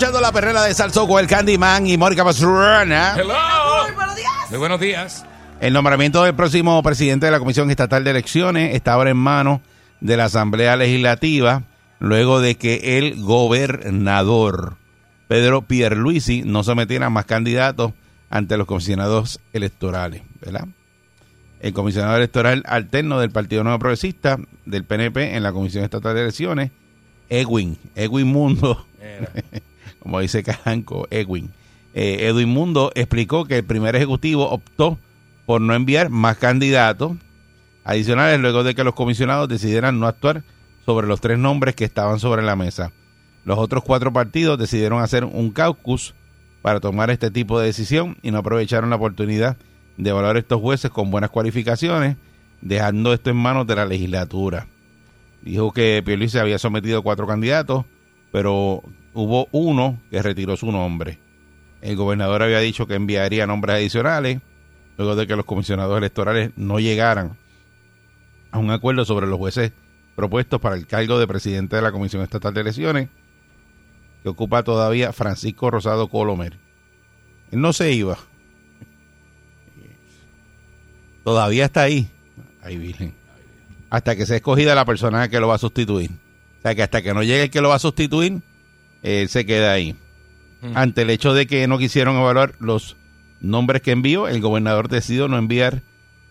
Escuchando la perrera de Salso con el Candyman y Mónica Pastrana. Muy buenos días. El nombramiento del próximo presidente de la Comisión Estatal de Elecciones está ahora en manos de la Asamblea Legislativa, luego de que el gobernador Pedro Pierluisi no sometiera más candidatos ante los comisionados electorales, ¿verdad? El comisionado electoral alterno del Partido Nuevo Progresista del PNP en la Comisión Estatal de Elecciones, Edwin, Edwin Mundo, como dice Cajanco, Edwin. Eh, Edwin Mundo explicó que el primer ejecutivo optó por no enviar más candidatos adicionales luego de que los comisionados decidieran no actuar sobre los tres nombres que estaban sobre la mesa. Los otros cuatro partidos decidieron hacer un caucus para tomar este tipo de decisión y no aprovecharon la oportunidad de evaluar estos jueces con buenas cualificaciones, dejando esto en manos de la legislatura. Dijo que Pierluisi había sometido cuatro candidatos, pero hubo uno que retiró su nombre. El gobernador había dicho que enviaría nombres adicionales luego de que los comisionados electorales no llegaran a un acuerdo sobre los jueces propuestos para el cargo de presidente de la Comisión Estatal de Elecciones, que ocupa todavía Francisco Rosado Colomer. Él no se iba. Todavía está ahí. Ay, Virgen. Hasta que sea escogida la persona que lo va a sustituir. O sea, que hasta que no llegue el que lo va a sustituir, él se queda ahí. Ante el hecho de que no quisieron evaluar los nombres que envió, el gobernador decidió no enviar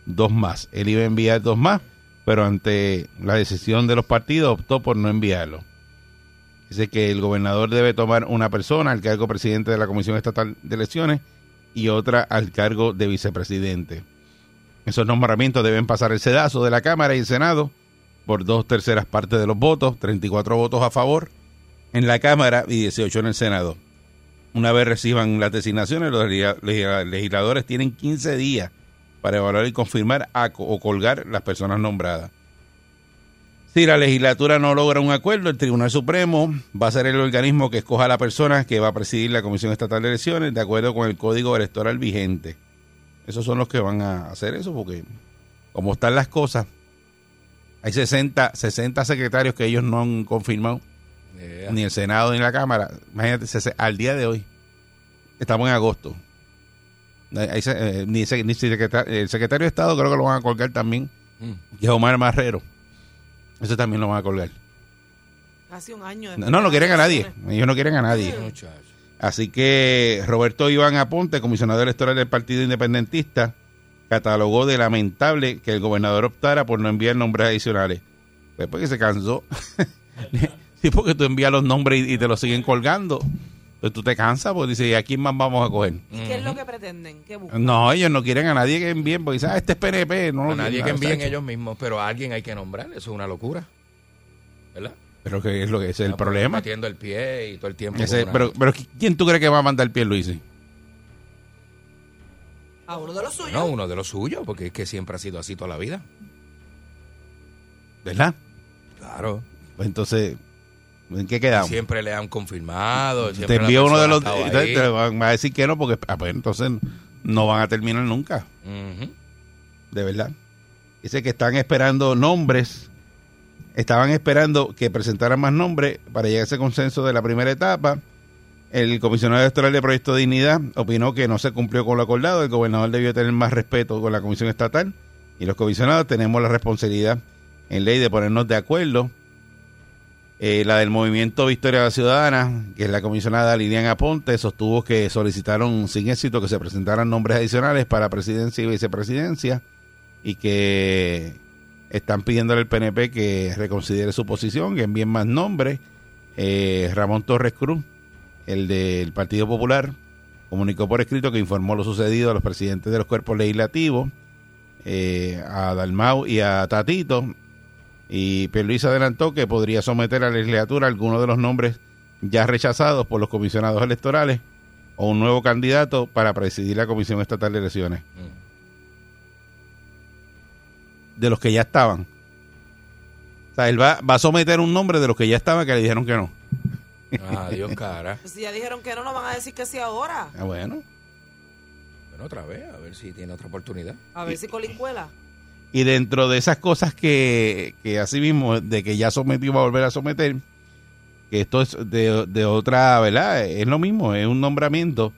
dos más. Él iba a enviar dos más, pero ante la decisión de los partidos optó por no enviarlo. Dice que el gobernador debe tomar una persona al cargo presidente de la Comisión Estatal de Elecciones y otra al cargo de vicepresidente. Esos nombramientos deben pasar el sedazo de la Cámara y el Senado por dos terceras partes de los votos, 34 votos a favor en la Cámara y 18 en el Senado. Una vez reciban las designaciones, los legisla- legisla- legisladores tienen 15 días para evaluar y confirmar o colgar las personas nombradas. Si la legislatura no logra un acuerdo, el Tribunal Supremo va a ser el organismo que escoja a la persona que va a presidir la Comisión Estatal de Elecciones de acuerdo con el Código Electoral vigente. Esos son los que van a hacer eso porque como están las cosas, hay 60, 60 secretarios que ellos no han confirmado Yeah. ni el Senado ni la Cámara. Imagínate, se- al día de hoy, estamos en agosto. Ahí se- eh, ni, se- ni secreta- el secretario de Estado creo que lo van a colgar también, Mm. que es Omar Marrero. Eso también lo van a colgar. Casi un año. No, no, no quieren a nadie. Ellos no quieren a nadie. Así que Roberto Iván Aponte, comisionado electoral del Partido Independentista, catalogó de lamentable que el gobernador optara por no enviar nombres adicionales. Pues porque se cansó. sí, porque tú envías los nombres y, y te los siguen colgando. Pues tú te cansas, porque dices, ¿y a quién más vamos a coger? ¿Y qué es lo que pretenden? ¿Qué buscan? No, ellos no quieren a nadie que envíen, porque dicen, ah, este es PNP. No A lo nadie quieren, que ah, envíen ellos mismos, pero a alguien hay que nombrar. Eso es una locura. ¿Verdad? Pero que es lo que es el problema. Metiendo el pie y todo el tiempo. Ese- pero, pero ¿quién tú crees que va a mandar pie Luis? A uno de los suyos. No, uno de los suyos, porque es que siempre ha sido así toda la vida. ¿Verdad? Claro. Pues entonces, ¿en qué quedamos? Siempre le han confirmado. te envío uno de los te van a decir que no porque ah, pues entonces no van a terminar nunca. De verdad. Dice que están esperando nombres estaban esperando que presentaran más nombres para llegar a ese consenso de la primera etapa. El comisionado electoral de Proyecto de Dignidad opinó que no se cumplió con lo acordado. El gobernador debió tener más respeto con la comisión estatal y los comisionados tenemos la responsabilidad en ley de ponernos de acuerdo Eh, la del Movimiento Victoria Ciudadana, que es la comisionada Lilian Aponte, sostuvo que solicitaron sin éxito que se presentaran nombres adicionales para presidencia y vicepresidencia y que están pidiéndole al PNP que reconsidere su posición, que envíen más nombres. Eh, Ramón Torres Cruz, el del Partido Popular, comunicó por escrito que informó lo sucedido a los presidentes de los cuerpos legislativos, eh, a Dalmau y a Tatito, y Pierluisi adelantó que podría someter a la legislatura algunos de los nombres ya rechazados por los comisionados electorales o un nuevo candidato para presidir la Comisión Estatal de Elecciones. De los que ya estaban. O sea, él va, va a someter un nombre de los que ya estaban que le dijeron que no. Adiós, cara. Pues si ya dijeron que no, no van a decir que sí ahora. Ah, bueno. Bueno, otra vez, a ver si tiene otra oportunidad. A ver si Colin cuela. Y dentro de esas cosas que, que así mismo, de que ya sometió va a volver a someter, que esto es de, de otra, ¿verdad? Es lo mismo, es un nombramiento,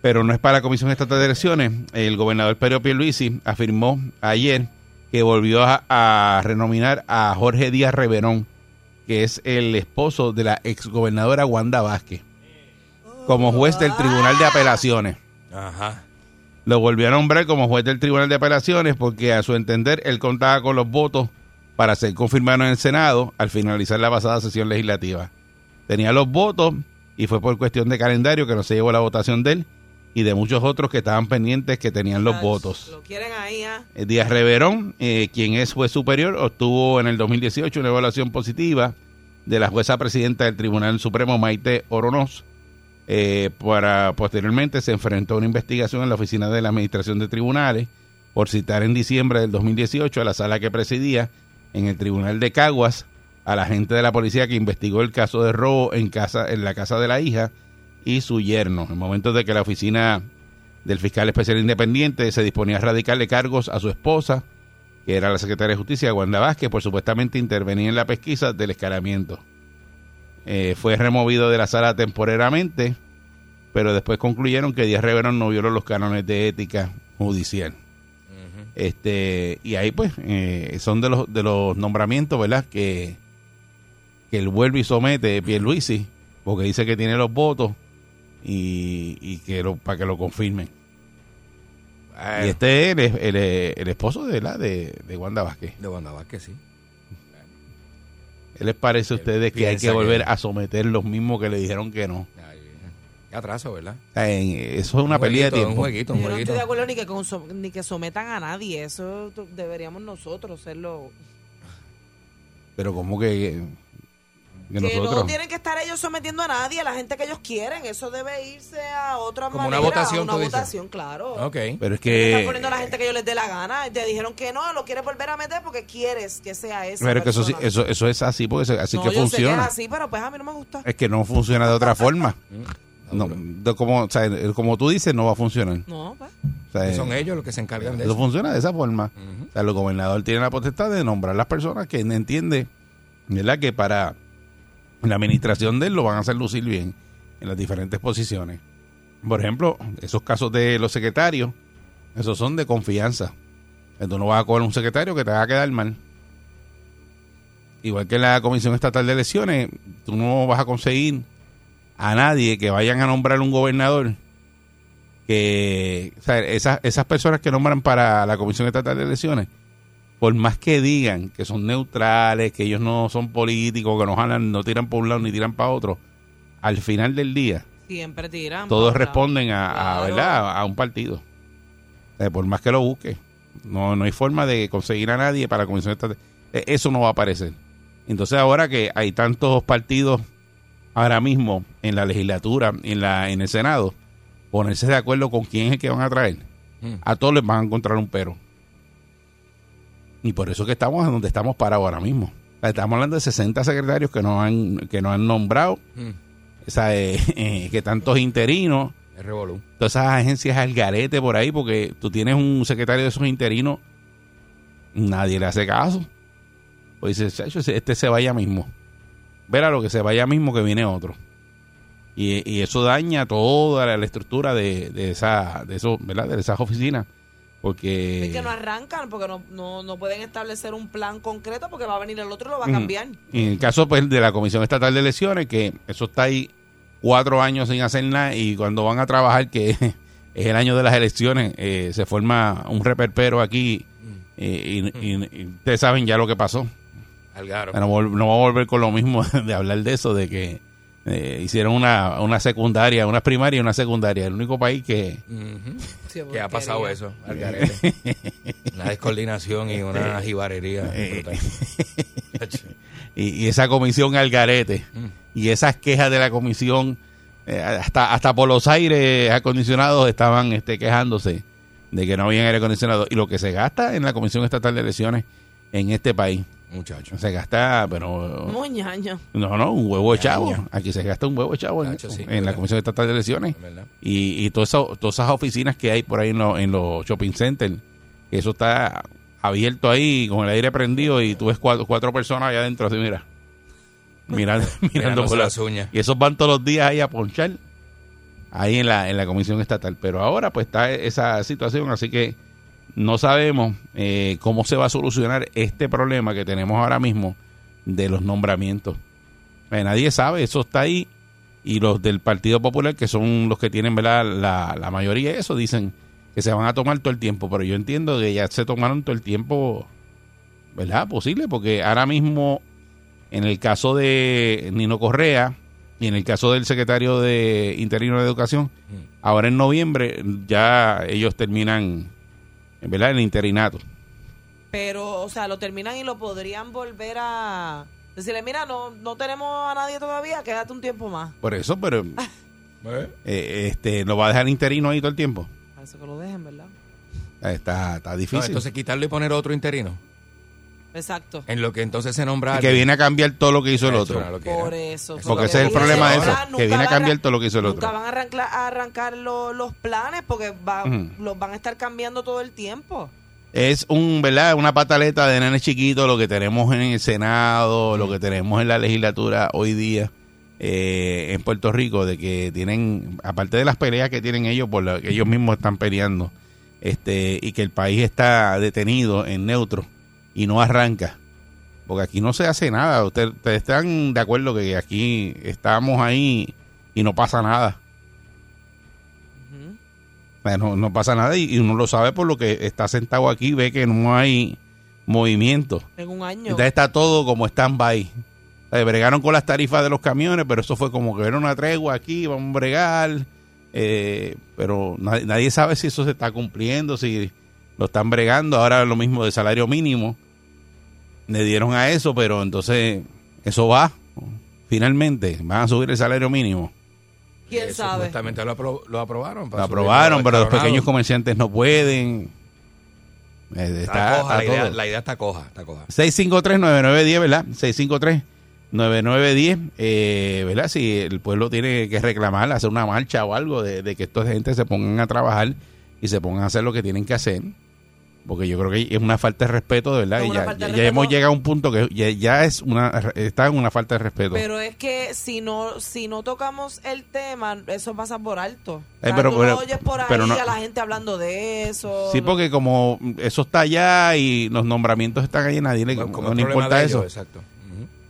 pero no es para la Comisión Estatal de Elecciones. El gobernador Pedro Pierluisi afirmó ayer que volvió a, a renominar a Jorge Díaz Reverón, que es el esposo de la exgobernadora Wanda Vázquez, como juez del Tribunal de Apelaciones Ajá. Lo volvió a nombrar como juez del Tribunal de Apelaciones porque a su entender él contaba con los votos para ser confirmado en el Senado al finalizar la pasada sesión legislativa. Tenía los votos y fue por cuestión de calendario que no se llevó la votación de él y de muchos otros que estaban pendientes que tenían los Ay, votos. Lo quieren ahí, ¿ah? Eh, Díaz Reverón, eh, quien es juez superior, obtuvo en el 2018 una evaluación positiva de la jueza presidenta del Tribunal Supremo, Maite Oronoz. Eh, para posteriormente se enfrentó a una investigación en la oficina de la Administración de Tribunales por citar en diciembre del 2018 a la sala que presidía en el Tribunal de Caguas a la gente de la policía que investigó el caso de robo en casa en la casa de la hija y su yerno. En momentos de que la oficina del fiscal especial independiente se disponía a radicarle cargos a su esposa, que era la secretaria de Justicia, Wanda Vázquez, por supuestamente intervenir en la pesquisa del escalamiento. Eh, fue removido de la sala temporariamente, pero después concluyeron que Díaz Reverón no violó los cánones de ética judicial. Este, y ahí pues eh, son de los de los nombramientos, ¿verdad? Que, que él vuelve y somete Pierluisi, porque dice que tiene los votos y, y que lo, para que lo confirmen. Bueno, Y este es el, el- el esposo de la de, de Wanda Vázquez. de Wanda Vázquez, sí. ¿Qué les parece a ustedes que hay que volver que- a someter los mismos que le dijeron que no? Qué atraso, ¿verdad? Eso es una Un pelea de tiempo. Un jueguito, un Yo no estoy de acuerdo ni que, ni que sometan a nadie. Eso deberíamos nosotros serlo. Pero como que, que no tienen que estar ellos sometiendo a nadie, a la gente que ellos quieren. Eso debe irse a otra Como una manera. votación, a una tú dices. votación, claro. Ok. Pero es Que están poniendo a la gente que ellos les dé la gana. Te dijeron que no, lo quieres volver a meter porque quieres que sea eso. Pero es que eso, sí- eso, eso es así porque así no, que yo sé que es funciona. así, pero pues a mí no me gusta. Es que no funciona de otra forma. Mm. No, de como, o sea, como tú dices, no va a funcionar. No, pues. O sea, Que son ellos los que se encargan de eso eso. funciona de esa forma. O sea, el gobernador tiene la potestad de nombrar las personas que entiende, ¿verdad? Que para la administración de él lo van a hacer lucir bien en las diferentes posiciones. Por ejemplo, esos casos de los secretarios, esos son de confianza. Tú no vas a coger un secretario que te va a quedar mal. Igual que la Comisión Estatal de Elecciones, tú no vas a conseguir a nadie que vayan a nombrar un gobernador que esas, esas personas que nombran para la Comisión Estatal de Elecciones, por más que digan que son neutrales, que ellos no son políticos, que no jalan, no tiran por un lado ni tiran para otro, al final del día Siempre tiran. todos para- responden a, a, Claro. ¿verdad? a un partido. Sea, por más que lo busque, no, no hay forma de conseguir a nadie para la Comisión Estatal. Eh, Eso no va a aparecer. Entonces ahora que hay tantos partidos ahora mismo en la legislatura, en la en el Senado, ponerse de acuerdo con quién es el que van a traer, Mm. a todos les van a encontrar un pero. Y por eso que estamos en donde estamos para ahora mismo. O sea, Estamos hablando de 60 secretarios que no han, que no han nombrado, Mm. o sea, eh, eh, que tantos interinos, Es revolú. todas esas agencias al garete por ahí, porque tú tienes un secretario de esos interinos, nadie le hace caso. Pues dice, "Chacho, ese- este se vaya mismo. Verá lo que se vaya mismo que viene otro. Y, y eso daña toda la, la estructura de, de esa, de eso, ¿verdad? De esas oficinas Porque... Es que no arrancan porque no, no, no pueden establecer un plan concreto porque va a venir el otro y lo va a Ujú. cambiar. Y en el caso pues, de la Comisión Estatal de Elecciones, que eso está ahí cuatro años sin hacer nada y cuando van a trabajar, que es el año de las elecciones, eh, se forma un reperpero aquí eh, y, y- y ustedes saben ya lo que pasó. Algaro. No, no vamos a volver con lo mismo de hablar de eso, de que eh, hicieron una, una secundaria, una primaria y una secundaria. El único país que... Sí, Que ha pasado eso, al garete. Una descoordinación y una jibarería. Eh, brutal. y, y esa comisión al garete Mm. y esas quejas de la comisión eh, hasta hasta por los aires acondicionados estaban este quejándose de que no habían aire acondicionado y lo que se gasta en la comisión estatal de elecciones en este país Muchacho. se gasta pero Muy ñaño. no no un huevo de chavo aquí se gasta un huevo de chavo en, Nacho, sí, en la verdad. comisión estatal de elecciones y, y todas esas- todas esas oficinas que hay por ahí en, los- en los shopping centers, que eso está abierto ahí con el aire prendido y tú ves cuatro, cuatro personas allá adentro así, mira. Mirando, mirando por las uñas. Y esos van todos los días ahí a ponchar, ahí en la, en la comisión estatal. Pero ahora pues está esa situación, así que no sabemos eh, cómo se va a solucionar este problema que tenemos ahora mismo de los nombramientos. Eh, nadie sabe, eso está ahí y los del Partido Popular, que son los que tienen ¿verdad? La, la mayoría de eso, dicen que se van a tomar todo el tiempo, pero yo entiendo que ya se tomaron todo el tiempo, ¿verdad? Posible, porque ahora mismo, en el caso de Nino Correa y en el caso del secretario de Interino de Educación, ahora en noviembre ya ellos terminan, ¿verdad? El interinato. Pero, o sea, lo terminan y lo podrían volver a decirle, mira, no, no tenemos a nadie todavía, quédate un tiempo más. Por eso, pero ¿Eh? eh, este lo va a dejar interino ahí todo el tiempo. Parece que lo dejen, ¿verdad? Está, está No, difícil. entonces quitarlo y poner otro interino. Exacto. En lo que entonces se nombra. Y que viene a cambiar todo lo que hizo el otro. Por eso. Porque ese es el problema de eso, que viene a cambiar todo lo que hizo el Nunca otro. van a arrancar, a arrancar lo- los planes porque va- los van a estar cambiando todo el tiempo. Es un, ¿verdad? Una pataleta de nenes chiquitos lo que tenemos en el Senado, lo que tenemos en la legislatura hoy día eh, en Puerto Rico, de que tienen, aparte de las peleas que tienen ellos, por la que ellos mismos están peleando, este, y que el país está detenido en neutro y no arranca. Porque aquí no se hace nada. Usted- Ustedes están de acuerdo que aquí estamos ahí y no pasa nada. Sea, No, no pasa nada y, y uno lo sabe por lo que está sentado aquí, ve que no hay movimiento. En un año. Entonces está todo como stand-by. O sea, bregaron con las tarifas de los camiones, pero eso fue como que era una tregua aquí, vamos a bregar. eh, pero nadie, nadie sabe si eso se está cumpliendo, si lo están bregando. Ahora lo mismo de salario mínimo. Le dieron a eso, pero entonces eso va. Finalmente, van a subir el salario mínimo. ¿Quién sabe? Supuestamente lo, apro- lo aprobaron. Lo aprobaron, pero los pequeños comerciantes no pueden. Eh, Está Está, coja, está la, idea, la idea está coja. Está coja. 653-9910, ¿verdad? 653-9910, eh, ¿verdad? Si el pueblo tiene que reclamar, hacer una marcha o algo de, de que esta gente se pongan a trabajar y se pongan a hacer lo que tienen que hacer. Porque yo creo que es una falta de respeto, de verdad. Y ya, ya- ya hemos llegado a un punto que ya, ya es una está en una falta de respeto. Pero es que si no si no tocamos el tema, eso pasa por alto. O Eh, sea, pero- tú pero- no oyes por ahí pero no- a la gente hablando de eso. sí, no- porque como eso está allá y los nombramientos están allí, nadie le Como- como no problema importa de eso. ellos, exacto.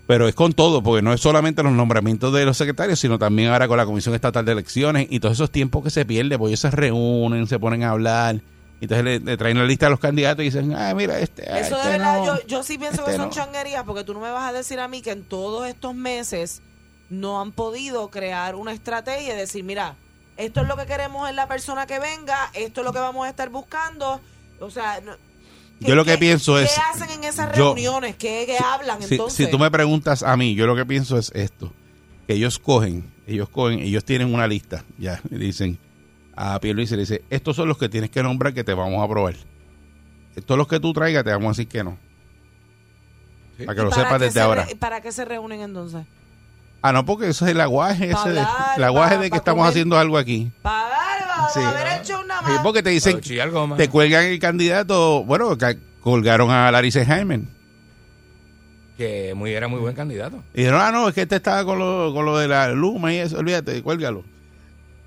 Pero es con todo, porque no es solamente los nombramientos de los secretarios, sino también ahora con la Comisión Estatal de Elecciones y todos esos tiempos que se pierde, porque ellos se reúnen, se ponen a hablar, entonces le, le traen la lista de los candidatos y dicen, ah, mira, este, ah, Eso de este verdad, no". yo, yo sí pienso este que son no. changuerías, porque tú no me vas a decir a mí que en todos estos meses no han podido crear una estrategia y decir, mira, esto es lo que queremos en la persona que venga, esto es lo que vamos a estar buscando. O sea, no- Yo lo que pienso ¿qué es- hacen en esas yo- reuniones? ¿Qué, qué hablan Si, entonces? si tú me preguntas a mí, yo lo que pienso es esto, que ellos cogen, ellos cogen, ellos tienen una lista, ya, y dicen a Pierluisi le dice, estos son los que tienes que nombrar que te vamos a aprobar. Todos los que tú traigas te vamos a decir que no. Sí. Para que ¿Y lo para sepas desde se ahora. re- ¿Para qué se reúnen entonces? Ah, no, porque eso es el aguaje, ese de- hablar, el aguaje de que estamos comer. haciendo algo aquí. Para para Sí. haber hecho una Sí, porque te dicen, te cuelgan el candidato, bueno, colgaron a Larissa Jaime. Que muy, era muy buen candidato. Y dijeron, ah, no, es que este estaba con lo, con lo de la Luma y eso, olvídate, cuélgalo.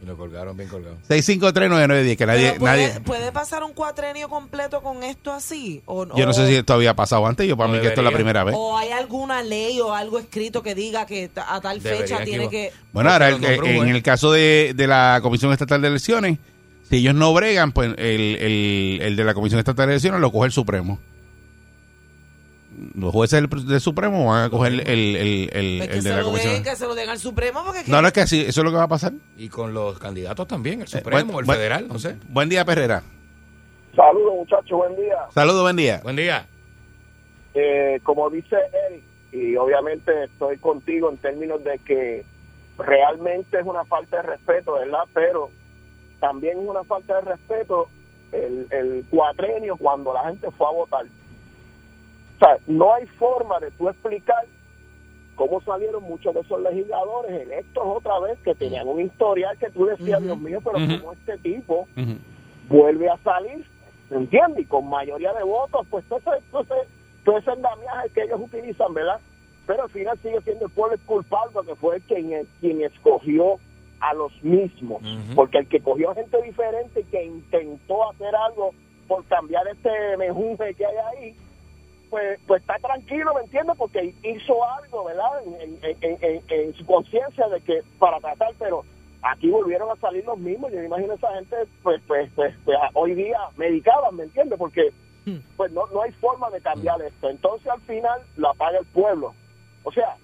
Y lo colgaron bien colgado. 6539910, que nadie, Pero puede, nadie, puede pasar un cuatrenio completo con esto así? ¿O, yo no sé si esto había pasado antes, yo para No mí que esto es la primera vez. ¿O hay alguna ley o algo escrito que diga que a tal fecha que tiene que... Bueno, ahora, el- en ¿eh? el caso de, de la Comisión Estatal de Elecciones, si ellos no bregan, pues el, el, el de la Comisión Estatal de Elecciones lo coge el Supremo. Los jueces del, del Supremo van a coger el, el, el, el- Pues que, el se de la lo Comisión. den, que se lo den al Supremo porque... que- No, no es que así, eso es lo que va a pasar. Y con los candidatos también, el Eh, Supremo, buen- el buen- Federal, no sé. Buen día, Perrera. Saludos muchachos, buen día. Saludos, buen día. Buen día. Eh, como dice Eric, y obviamente estoy contigo en términos de que realmente es una falta de respeto, ¿verdad? Pero también es una falta de respeto el, el cuatrenio cuando la gente fue a votar. O sea, no hay forma de tú explicar cómo salieron muchos de esos legisladores electos otra vez que tenían un historial que tú decías. Dios mío, pero Ujú. como este tipo vuelve a salir, ¿me entiendes? Y con mayoría de votos, pues todo ese, todo ese, todo ese andamiaje que ellos utilizan, ¿verdad? Pero al final sigue siendo el pueblo el culpable porque fue quien, quien escogió a los mismos, porque el que cogió gente diferente que intentó hacer algo por cambiar este mejunje que hay ahí, pues, pues está tranquilo, ¿me entiendes? Porque hizo algo, ¿verdad? En, en- en- en- en su conciencia de que para tratar, pero aquí volvieron a salir los mismos. Yo me imagino esa gente, pues, pues, pues, pues, hoy día medicaban, ¿me entiendes? Porque pues no, no hay forma de cambiar esto. Entonces al final la paga el pueblo. O sea,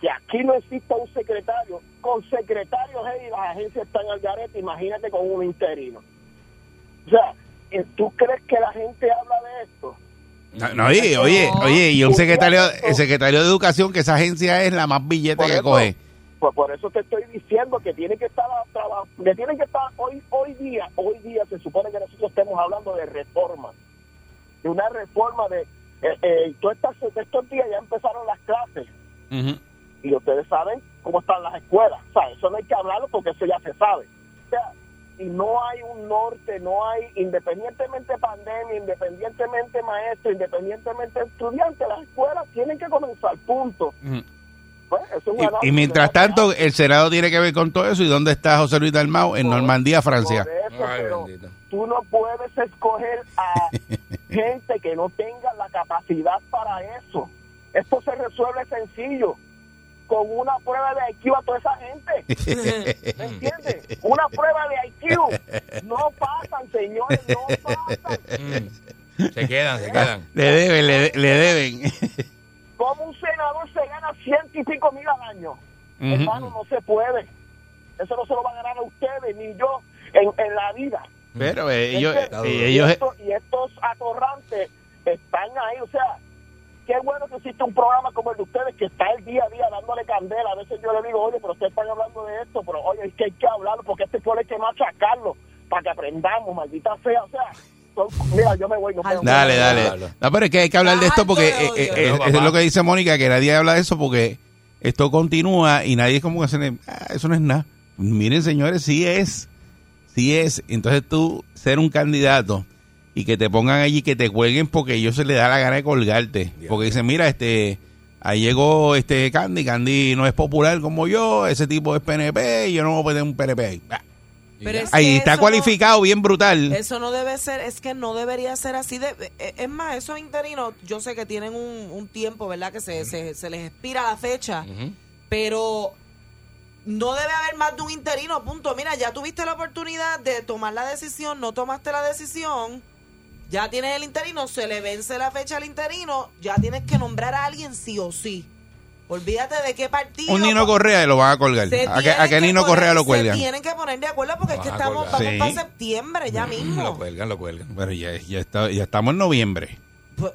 que aquí no exista un secretario. Con secretarios, hey, las agencias están al garete, imagínate con un interino. O sea, ¿eh, ¿tú crees que la gente habla de esto? No, no, oye, oye, oye, y un secretario, el secretario de Educación, que esa agencia es la más billete Por que eso- coge. Pues por eso te estoy diciendo que tiene que estar que tiene que estar hoy hoy día, hoy día se supone que nosotros estemos hablando de reforma, de una reforma de eh, eh, estos días ya empezaron las clases. Y ustedes saben cómo están las escuelas, o sea, eso no hay que hablarlo porque eso ya se sabe. O sea, y no hay un norte, no hay, independientemente pandemia, independientemente maestro, independientemente estudiante, las escuelas tienen que comenzar, punto. Pues, eso es un Y, mientras tanto, el Senado tiene que ver con todo eso. ¿Y dónde está José Luis Dalmau? En Normandía, Francia. Eso, Ay, pero bendito. tú no puedes escoger a gente que no tenga la capacidad para eso. Esto se resuelve sencillo, con una prueba de IQ a toda esa gente. ¿Me entiendes? Una prueba de IQ. No pasan, señores, no pasan. Mm. Se quedan, se quedan. Le deben, le, le deben. Como un senador se gana ciento y pico mil al año. Hermano, no se puede. Eso no se lo va a ganar a ustedes ni yo en, en la vida. Pero eh, ellos, eh, y, ellos, esto- y estos atorrantes existe un programa como el de ustedes que está el día a día dándole candela. A veces yo le digo, oye, pero ustedes están hablando de esto, pero oye, es que hay que hablarlo porque este pueblo hay que machacarlo para que aprendamos, maldita sea, o sea, mira, yo me voy, no puedo. Dale, dale. No, pero es que hay que hablar de esto porque eh, eh, eh, es lo que dice Mónica, que nadie habla de eso porque esto continúa y nadie es como que se le, "Ah, eso no es nada. Miren, señores, sí es, sí es. Entonces tú ser un candidato y que te pongan allí, que te cuelguen porque ellos se les da la gana de colgarte. Porque dicen, mira, este, ahí llegó este Candy, Candy no es popular como yo, ese tipo es PNP, y yo no voy a poner un PNP ahí. Ah, Pero es Ahí está cualificado, bien brutal. Eso no debe ser, es que no debería ser así. De, eh, es más, esos interinos, yo sé que tienen un, un tiempo, ¿verdad? Que se, se, se les expira la fecha, pero no debe haber más de un interino, punto. Mira, ya tuviste la oportunidad de tomar la decisión, no tomaste la decisión, ya tienes el interino, se le vence la fecha al interino, ya tienes que nombrar a alguien sí o sí. Olvídate de qué partido. Un Nino Correa y lo van a colgar. Se ¿A qué, a que Nino poner- Correa lo Se cuelgan? tienen que poner de acuerdo porque es que estamos, colgar. vamos Sí. para septiembre ya Lo mismo. cuelgan, lo cuelgan. Pero ya, ya, está, ya estamos en noviembre. Pues,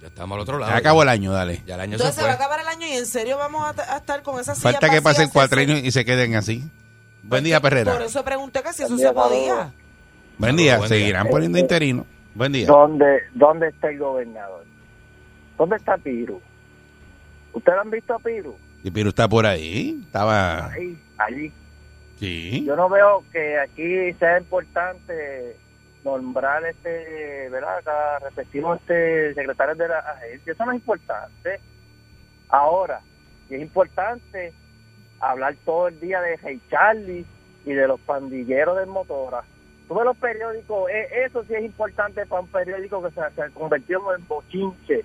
Ya estamos al otro lado. Ya acabó el año, dale. Ya el año Entonces se se va a fue. acabar el año y en serio vamos a, a estar con esa Falta que pase el se- y se queden así. Buen Pues día, que- Por Perrera. eso pregunté que si eso se podía. Buen día. Buen día. Seguirán poniendo interino. Buen día. ¿Dónde, ¿Dónde está el gobernador? ¿Dónde está Piru? ¿Ustedes han visto a Piru? Y Piru está por ahí. Estaba. Ahí, allí. Sí. Yo no veo que aquí sea importante nombrar este, ¿verdad? Cada respectivo este secretario de la agencia. Eso no es importante. Ahora, y es importante hablar todo el día de Hey Charlie y de los pandilleros de motora. Tú ves los periódicos, eh, eso sí es importante para un periódico que se, se convirtió en bochinche.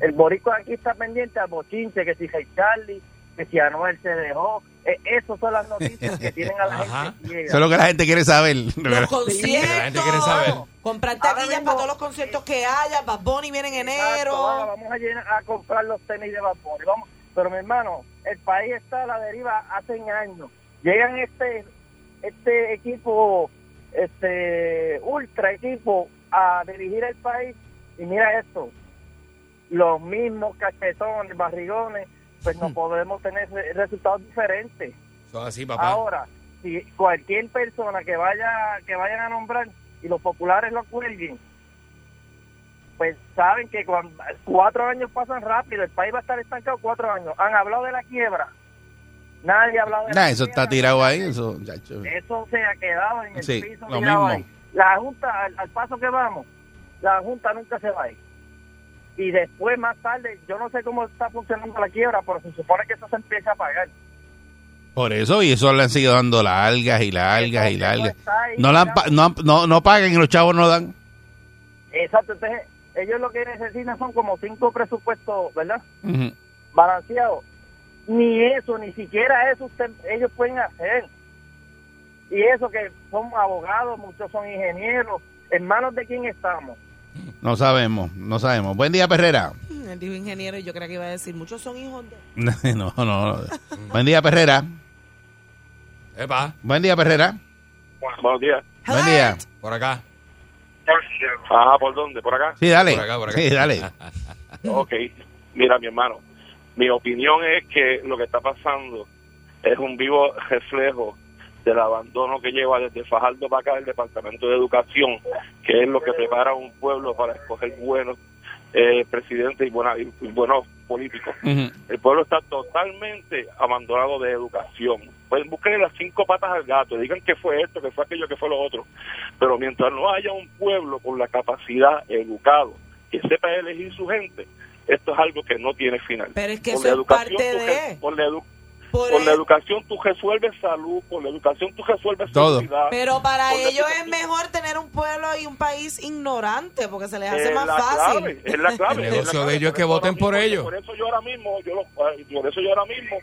El boricua aquí está pendiente al bochinche, que si Hey Charlie, que si Anuel se dejó. Eh, esas son las noticias que tienen a la Ajá. gente. Eso es lo que la gente quiere saber. Los la gente conciertos. quiere saber. Comprar taquillas para todos los conciertos que haya. Bad Bunny viene en Exacto, vamos, enero. vamos a, llenar- a comprar los tenis de vapor. Vamos. Pero mi hermano, el país está a la deriva hace años. Llegan este este equipo, este ultra equipo a dirigir el país y mira esto, los mismos cachetones, barrigones, pues no podemos tener re- resultados diferentes. Eso es así, papá. Ahora, si cualquier persona que vaya que vayan a nombrar y los populares lo cuelguen, pues saben que cuando cuatro años pasan rápido, el país va a estar estancado cuatro años. Han hablado de la quiebra, nadie ha hablado de Nah, eso está tirado ahí. Eso, chacho. Eso se ha quedado en el Sí, piso lo mismo. ahí. La Junta, al, al paso que vamos, la Junta nunca se va a ir. Y después, más tarde, yo no sé cómo está funcionando la quiebra, pero se supone que eso se empieza a pagar. Por eso, y eso le han seguido dando largas y largas y Eso largas. está ahí, No, la han no, no, no paguen y los chavos no dan. Exacto, entonces ellos lo que necesitan son como cinco presupuestos, ¿verdad? Balanceados. Ni eso, ni siquiera eso usted- ellos pueden hacer. Y eso que son abogados, muchos son ingenieros. ¿En manos de quién estamos? No sabemos, no sabemos. Buen día, Perrera. Él dijo ingeniero y yo creía que iba a decir, muchos son hijos de... no, no, no. Buen día, Perrera. Epa, Buen día, Perrera. Buenos días. Buen día. por acá. Ajá, ¿por dónde? ¿Por acá? Sí, dale. Por acá, por acá. Sí, dale. Ok. Mira, mi hermano, mi opinión es que lo que está pasando es un vivo reflejo del abandono que lleva desde Fajardo para acá el Departamento de Educación, que es lo que prepara a un pueblo para escoger buenos eh, presidentes y, buena- y- buenos políticos. El pueblo está totalmente abandonado de educación. Pues busquen las cinco patas al gato, digan que fue esto, que fue aquello, que fue lo otro. Pero mientras no haya un pueblo con la capacidad educado, que sepa elegir su gente, esto es algo que no tiene final. Pero es que Por eso la es parte educación, tú de... por la edu- Por por la el- educación tú resuelves salud, por la educación tú resuelves Todo. seguridad. Pero para Por la ellos es educación- mejor tener un pueblo y un país ignorante porque se les hace Es más la fácil. clave, es la clave. El la negocio clave. de ellos es que voten por mismo- ellos. Por eso yo ahora mismo, yo lo- por eso yo ahora mismo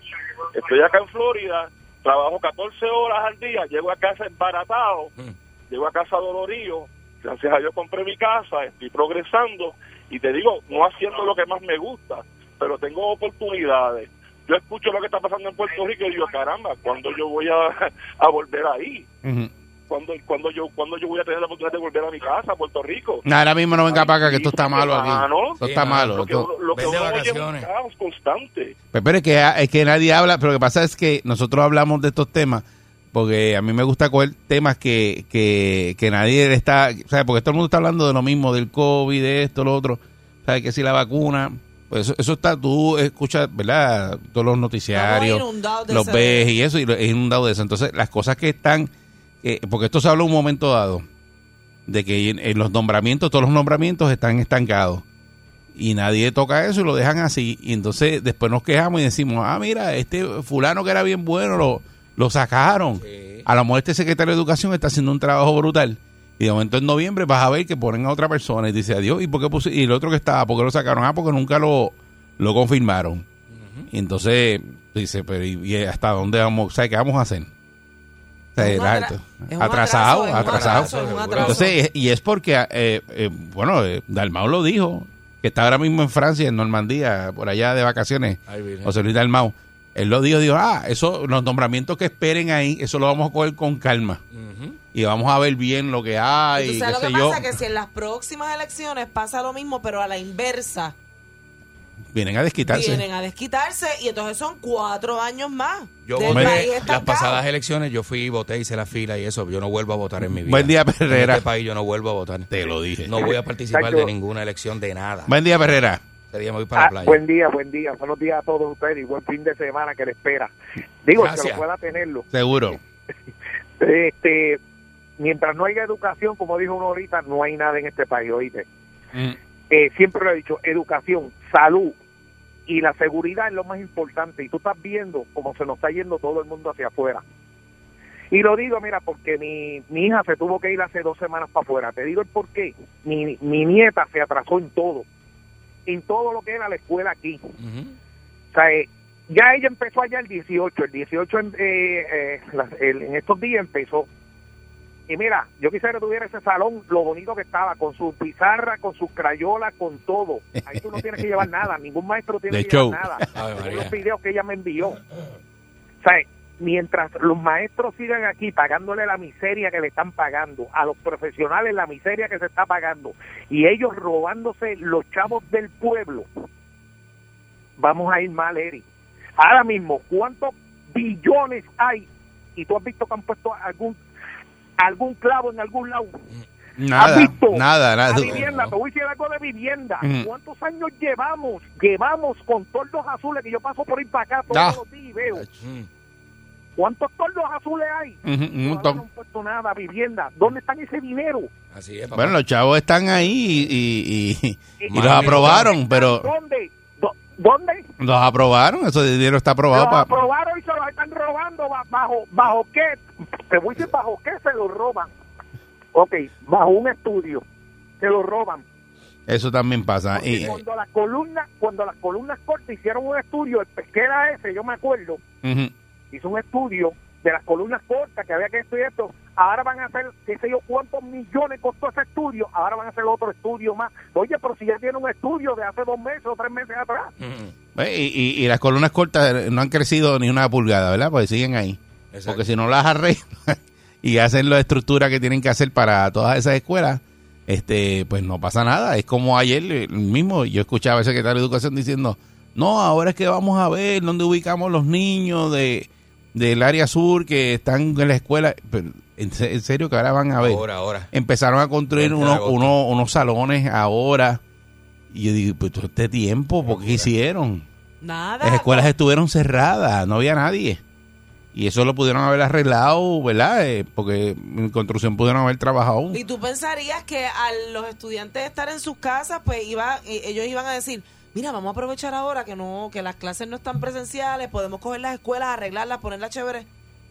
estoy acá en Florida, trabajo 14 horas al día, llego a casa embaratado, Mm. llego a casa dolorido, gracias a Dios compré mi casa, estoy progresando y te digo, no haciendo lo que más me gusta, pero tengo oportunidades. Yo escucho lo que está pasando en Puerto Rico y digo, caramba, ¿cuándo yo voy a, a volver ahí? Ujú. ¿Cuándo, cuándo yo, ¿Cuándo yo voy a tener la oportunidad de volver a mi casa, a Puerto Rico? No, ahora mismo no venga para acá, que esto está malo aquí. Esto Sí, está malo. Lo que, lo que oye es un vacaciones. caos constante. Pues, Pero es que, es que nadie habla, pero lo que pasa es que nosotros hablamos de estos temas porque a mí me gusta coger temas que, que, que nadie está, ¿sabes? Porque todo el mundo está hablando de lo mismo, del COVID, de esto, lo otro, ¿sabes? Que si la vacuna, pues eso, eso está, tú escuchas, ¿verdad? Todos los noticiarios, los ves y eso, y es inundado de eso. Entonces, las cosas que están, eh, porque esto se habla un momento dado, de que en, en los nombramientos, todos los nombramientos están estancados y nadie toca eso y lo dejan así. Y entonces después nos quejamos y decimos, ah, mira, este fulano que era bien bueno lo, lo sacaron. Sí. A lo mejor este secretario de Educación está haciendo un trabajo brutal. Y de momento en noviembre vas a ver que ponen a otra persona y dice, adiós, ¿y por qué puse? Y el otro que estaba, ¿por qué lo sacaron? Ah, porque nunca lo, lo confirmaron. Y entonces dice, pero ¿y y hasta dónde vamos? ¿Sabes qué vamos a hacer? O sea, atra- es atrasado, atraso, atrasado. es atraso. Entonces, y es porque, eh, eh, bueno, eh, Dalmau lo dijo, que está ahora mismo en Francia, en Normandía, por allá de vacaciones, Ay. José Luis Dalmau. Él lo dijo, dijo, ah, eso, los nombramientos que esperen ahí, eso lo vamos a coger con calma. Y vamos a ver bien lo que hay, ¿Y tú qué sabes lo sé que yo. pasa? Que si en las próximas elecciones pasa lo mismo, pero a la inversa, Vienen a desquitarse. vienen a desquitarse y entonces son cuatro años más. Yo voté las pasadas elecciones, yo fui y voté, hice la fila y eso. Yo no vuelvo a votar en mi vida. Buen día, En Perrera. este país yo no vuelvo a votar. Te lo dije. No voy a participar Exacto. de ninguna elección de nada. Buen día, Perrera. Ese día me voy para la Ah, playa. buen día, buen día. Buenos días a todos ustedes y buen fin de semana que le espera. Digo, el que Gracias. lo pueda tenerlo. Seguro. Este, mientras no haya educación, como dijo uno ahorita, no hay nada en este país, oíste. Mm. Eh, siempre lo he dicho, educación, salud y la seguridad es lo más importante. Y tú estás viendo cómo se nos está yendo todo el mundo hacia afuera. Y lo digo, mira, porque mi, mi hija se tuvo que ir hace dos semanas para afuera. Te digo el por qué. Mi, mi nieta se atrasó en todo. En todo lo que era la escuela aquí. O sea, eh, ya ella empezó allá el 18. El 18 en, eh, eh, el- en estos días empezó. Y mira, yo quisiera que tuviera ese salón, lo bonito que estaba, con su pizarra, con sus crayolas, con todo. Ahí tú no tienes que llevar nada, ningún maestro tiene De que show. llevar nada. María. los videos que ella me envió. O sea, mientras los maestros sigan aquí pagándole la miseria que le están pagando, a los profesionales la miseria que se está pagando, y ellos robándose los chavos del pueblo, vamos a ir mal, Eri. Ahora mismo, ¿cuántos billones hay? Y tú has visto que han puesto algún algún clavo en algún lado. Nada, ¿Has visto? nada, nada. La vivienda, te voy a decir algo de vivienda. Ujú. ¿Cuántos años llevamos? Llevamos con tordos azules que yo paso por ir para acá todos Ah. los días y veo. Mm. ¿Cuántos tordos azules hay? Todavía montón. no han puesto nada a vivienda. ¿Dónde están ese dinero? Así es, papá. Bueno, los chavos están ahí y, y, y- y los aprobaron, pero ¿Dónde? ¿Dónde? los aprobaron, ese dinero está aprobado Los para... aprobaron y se los están robando. ba- ¿Bajo, bajo qué? Te voy a decir bajo qué se los roban. Ok, bajo un estudio. Se los roban. Eso también pasa. Porque Y, cuando las columnas, cuando las columnas cortas hicieron un estudio, el pesquera ese, yo me acuerdo. Hizo un estudio de las columnas cortas que había que esto y esto. Ahora van a hacer, qué sé yo, cuántos millones costó ese estudio. Ahora van a hacer otro estudio más. Oye, pero si ya tiene un estudio de hace dos meses o tres meses atrás. Mm. Y, y- y las columnas cortas no han crecido ni una pulgada, ¿verdad? Porque siguen ahí. Exacto. Porque si no las arreglan y hacen la estructura que tienen que hacer para todas esas escuelas, este, pues no pasa nada. Es como ayer eh, mismo, yo escuchaba al secretario de Educación diciendo, no, ahora es que vamos a ver dónde ubicamos los niños de del área sur que están en la escuela. Pero, en, se- en serio que ahora van a ver. Ahora, ahora. Empezaron a construir unos, unos, unos salones ahora. Y yo digo, pues todo este tiempo, ¿por qué hicieron? Nada. Las escuelas estuvieron cerradas, no había nadie. Y eso lo pudieron haber arreglado, ¿verdad? Eh, porque en construcción pudieron haber trabajado. Y tú pensarías que a los estudiantes estar en sus casas, pues iba, eh, ellos iban a decir, mira, vamos a aprovechar ahora que no, que las clases no están presenciales, podemos coger las escuelas, arreglarlas, ponerlas chéveres.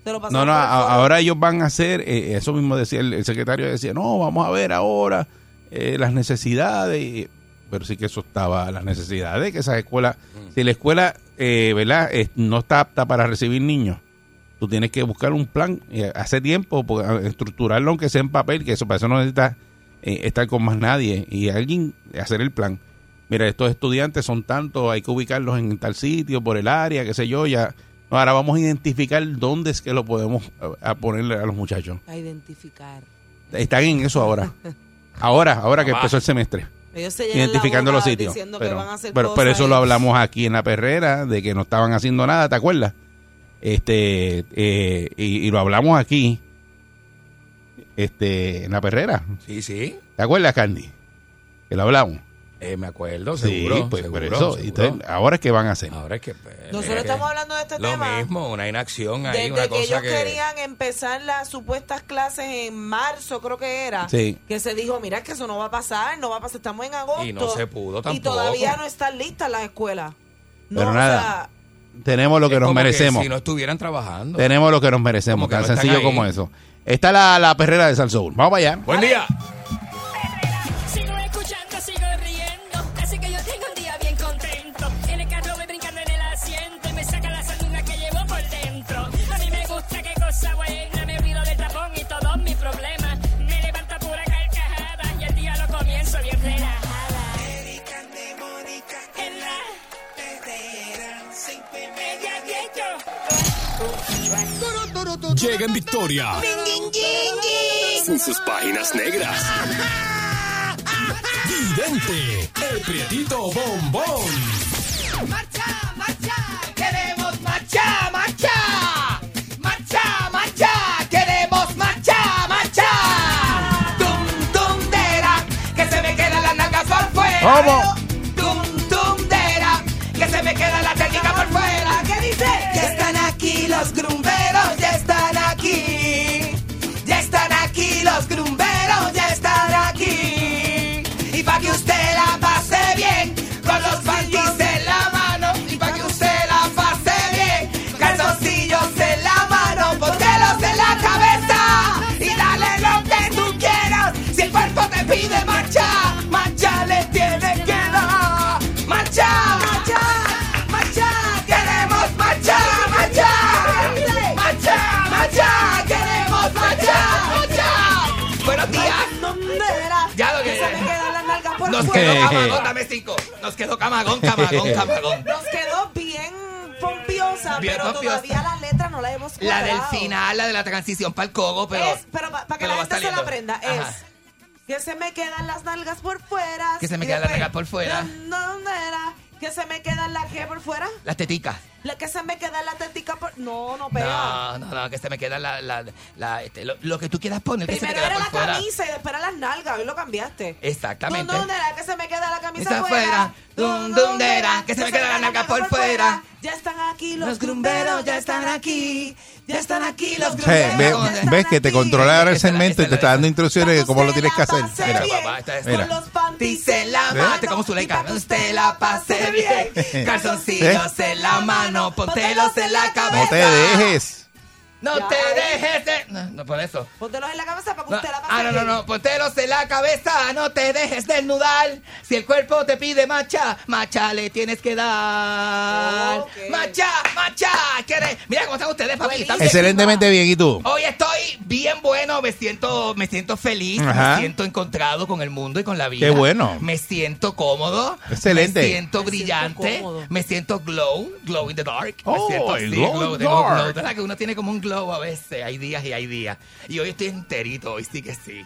Te lo No, no, a- ahora ellos van a hacer, eh, eso mismo decía el, el secretario, decía, no, vamos a ver ahora eh, las necesidades. y- Pero sí que eso estaba, las necesidades, que esas escuelas, si la escuela, eh, ¿verdad?, no está apta para recibir niños, tú tienes que buscar un plan, eh, hace tiempo, porque, ah, estructurarlo aunque sea en papel, que eso para eso no necesita eh, estar con más nadie, y alguien hacer el plan. Mira, estos estudiantes son tantos, hay que ubicarlos en tal sitio, por el área, qué sé yo, ya. Ahora vamos a identificar dónde es que lo podemos a, ponerle a los muchachos. A identificar. Están en eso ahora. Ahora, ahora que empezó el semestre. Ellos se Identificando los sitios. diciendo que Pero, van a hacer pero, cosas pero eso lo hablamos aquí en la perrera, de que no estaban haciendo nada, ¿te acuerdas? Este, eh, y, y lo hablamos aquí, este, en la perrera. Sí, sí. ¿Te acuerdas, Candy? Que lo hablamos. Eh, me acuerdo, seguro. sí, pues seguro, por eso. seguro. Entonces, ahora es que van a hacer. Ahora es que. pues, Nosotros es que estamos hablando de este Lo tema. mismo, una inacción ahí, Desde una que cosa ellos que. querían empezar las supuestas clases en marzo, creo que era, Sí. que se dijo, mira, es que eso no va a pasar, no va a pasar, estamos en agosto. Y no se pudo Y tampoco. todavía no están listas las escuelas. No, Pero o nada, sea, Tenemos lo que Es nos como merecemos. si no estuvieran trabajando. Tenemos lo que nos merecemos, tan no sencillo ahí. como eso. Está la, la perrera de Salsoul. Vamos para allá. Buen día. Llega en victoria. Con sus páginas negras. Vidente, el prietito bombón. ¡Marcha, marcha! ¡Queremos marcha, marcha! ¡Marcha, marcha! ¡Queremos marcha, marcha! ¡Tum, tumdera! ¡Que se me quedan las nalgas por fuera! ¿Cómo? ¡Tum, tumdera! ¡Que se me queda la técnica por fuera! ¿Qué dice? Ya están aquí los grumberos, que usted quedó quedó camagón, camagón, dame cinco. Nos quedó camagón, camagón, camagón. Nos quedó bien pompiosa, Bien pero pompiosa. todavía la letra no la hemos La del cuadrado. final, la de la transición para el cogo, pero. es, pero para que pero la gente se la aprenda, Ajá. es que se me quedan las nalgas por fuera. Que se me quedan las nalgas por fuera. ¿Dónde era? Que se me quedan las que por fuera. Las teticas. La que se me queda la tetica por. No, no pega. No, no, no, que se me queda la, la, la, este, lo, lo que tú quieras poner, que se me Primero queda era por la fuera. camisa y después era las nalgas. Hoy lo cambiaste. Exactamente. ¿Dónde era que se me queda la camisa Está fuera? ¿Dónde era que se me queda la nalga por fuera? Ya están aquí los, Los grumberos ya están aquí. Ya están aquí los Sí, grumberos. ve- ya están ves que te aquí. controla ahora el segmento y te es está dando instrucciones de cómo lo tienes que hacer. Mira, Mira. papá, esta es- Mira. Con los panties en la mano, como Zuleika, usted la pase bien. Calzoncillos en la mano, póntelos en la cabeza. No te dejes. No Ya. te dejes de... No, no por eso. Póntelos en la cabeza para que No, usted la pase ah, no, no, no, póntelos en la cabeza, no te dejes desnudar. Si el cuerpo te pide macha, macha le tienes que dar. Macha, macha, ¿quiere? Mira cómo están ustedes, papi. Están Excelentemente bien, ¿y tú? Hoy estoy bien bueno, me siento, me siento feliz, Ajá. me siento encontrado con el mundo y con la vida. Qué bueno. Me siento cómodo. Excelente. Me siento Me brillante. siento cómodo. me siento glow, glow in the dark. Oh, me siento así, glow in glow, dark. glow. ¿Verdad que uno tiene como un glow a veces? Hay días y hay días. Y hoy estoy enterito, hoy sí que sí.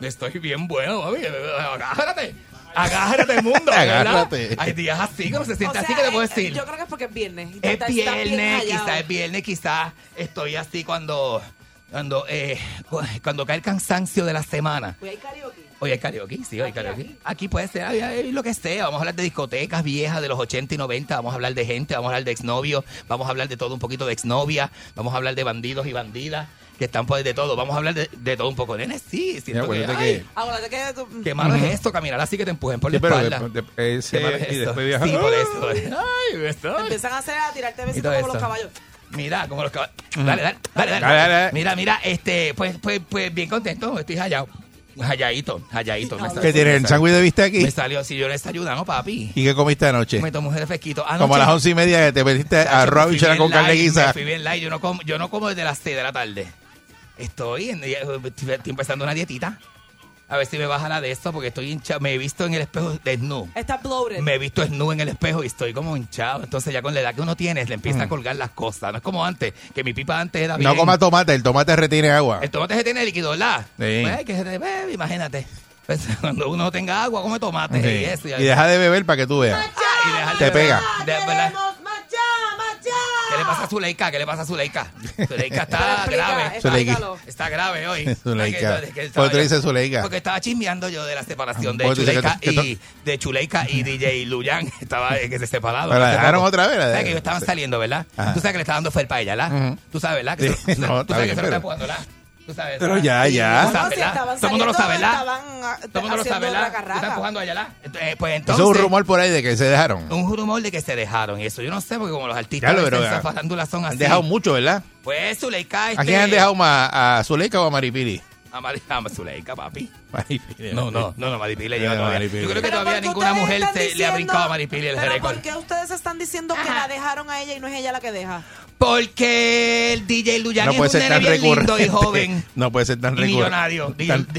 Estoy bien bueno, mami. Agárrate. Agárrate, mundo. ¿verdad? Agárrate. Hay días así, como se O siente sea, así que te puedo eh, decir. Yo creo que es porque es viernes. Es viernes, quizás es viernes, quizás estoy así cuando cuando eh, cu- cuando cae el cansancio de la semana. Hoy hay karaoke. Hoy hay karaoke, sí, hoy hay karaoke. Aquí puede ser ay, ay, lo que sea. Vamos a hablar de discotecas viejas de los 80 y 90. Vamos a hablar de gente, vamos a hablar de exnovios. Vamos a hablar de todo un poquito de exnovia. Vamos a hablar de bandidos y bandidas que están por de todo. Vamos a hablar de, de todo un poco. Nene, sí, siento que, ay, que- qué malo es esto, caminar así que te empujen por Sí, la pero espalda. de- de- ese- Qué malo es y esto. después viajar. Sí, por eso. Ay, esto. empiezan a hacer a tirarte besitos como los eso. caballos. Mira, como los caballos. Dale, dale, dale, dale. Dale, dale. Mira, mira, este, pues, pues, pues bien contento, estoy hallado. Halladito, halladito. me ¿Qué salió- ¿Qué tienes? ¿El sándwich de vista aquí? Me salió, si yo le ayudando, papi. ¿Y qué comiste anoche? Me tomé un refresquito. Anoche- Como a las once y media que te metiste Chacho, arroz y chela con carne light, guisa. Me fui bien light. Yo no como, yo no como desde las 6 de la tarde. Estoy, en- estoy empezando una dietita. A ver si me baja la de esto porque estoy hinchado. Me he visto en el espejo desnudo. Está bloated. Me he visto desnudo en el espejo y estoy como hinchado. Entonces ya con la edad que uno tiene, le empieza a colgar las cosas. No es como antes, que mi pipa antes era bien... Mm. No coma tomate, el tomate retiene agua. El tomate se tiene líquido, ¿verdad? Sí. Pues, que se te bebe, imagínate. Pues, cuando uno tenga agua, come tomate Sí. y eso. Y deja de beber para que tú veas. Ah, y dejar Te de beber. pega. De- le pasa a Zuleika? ¿Qué le pasa a Zuleika? Zuleika está grave. Zuleika. Está grave hoy. Zuleika. ¿Por qué tú dices Zuleika? Porque estaba chismeando yo de la separación de Chuleika y de Chuleika y DJ Luyan. Estaba eh, que se separaron. ¿Pero la dejaron otra vez? ¿La ¿Sabes dejaron? que ellos estaban saliendo, ¿verdad? Tú sabes que le está dando felpa a ella, ¿verdad? Tú sabes, ¿verdad? Tú, sabes que se lo está empujando, ¿verdad? Tú sabes, Pero ¿verdad? ya, ya. No, si estaban Todo el mundo lo sabe, ¿verdad? estaban, Todo el mundo lo sabe, estás raca. empujando allá, ¿verdad? Eh, Pues Eso entonces... es un rumor por ahí de que se dejaron. Un rumor de que se dejaron y eso yo no sé porque como los artistas Claro, pero, en esa ah, farándula son así. Han dejado mucho, ¿verdad? Pues Zuleika este, ¿A quién han dejado más? ¿A Zuleika o a Maripili? a Mari- a Zuleika, papi. Maripili. No, no, no, no, Maripili Eh, lleva todavía. Maripili. Yo creo que Pero todavía ¿por qué ninguna ustedes mujer están se, le ha diciendo- brincado a Maripili el Pero récord. ¿por qué ustedes están diciendo que Ajá. la dejaron a ella y no es ella la que deja? Porque el DJ Luyan No es puede un ser nene tan bien recurrente. lindo y joven. No puede ser tan Y recurrente. millonario.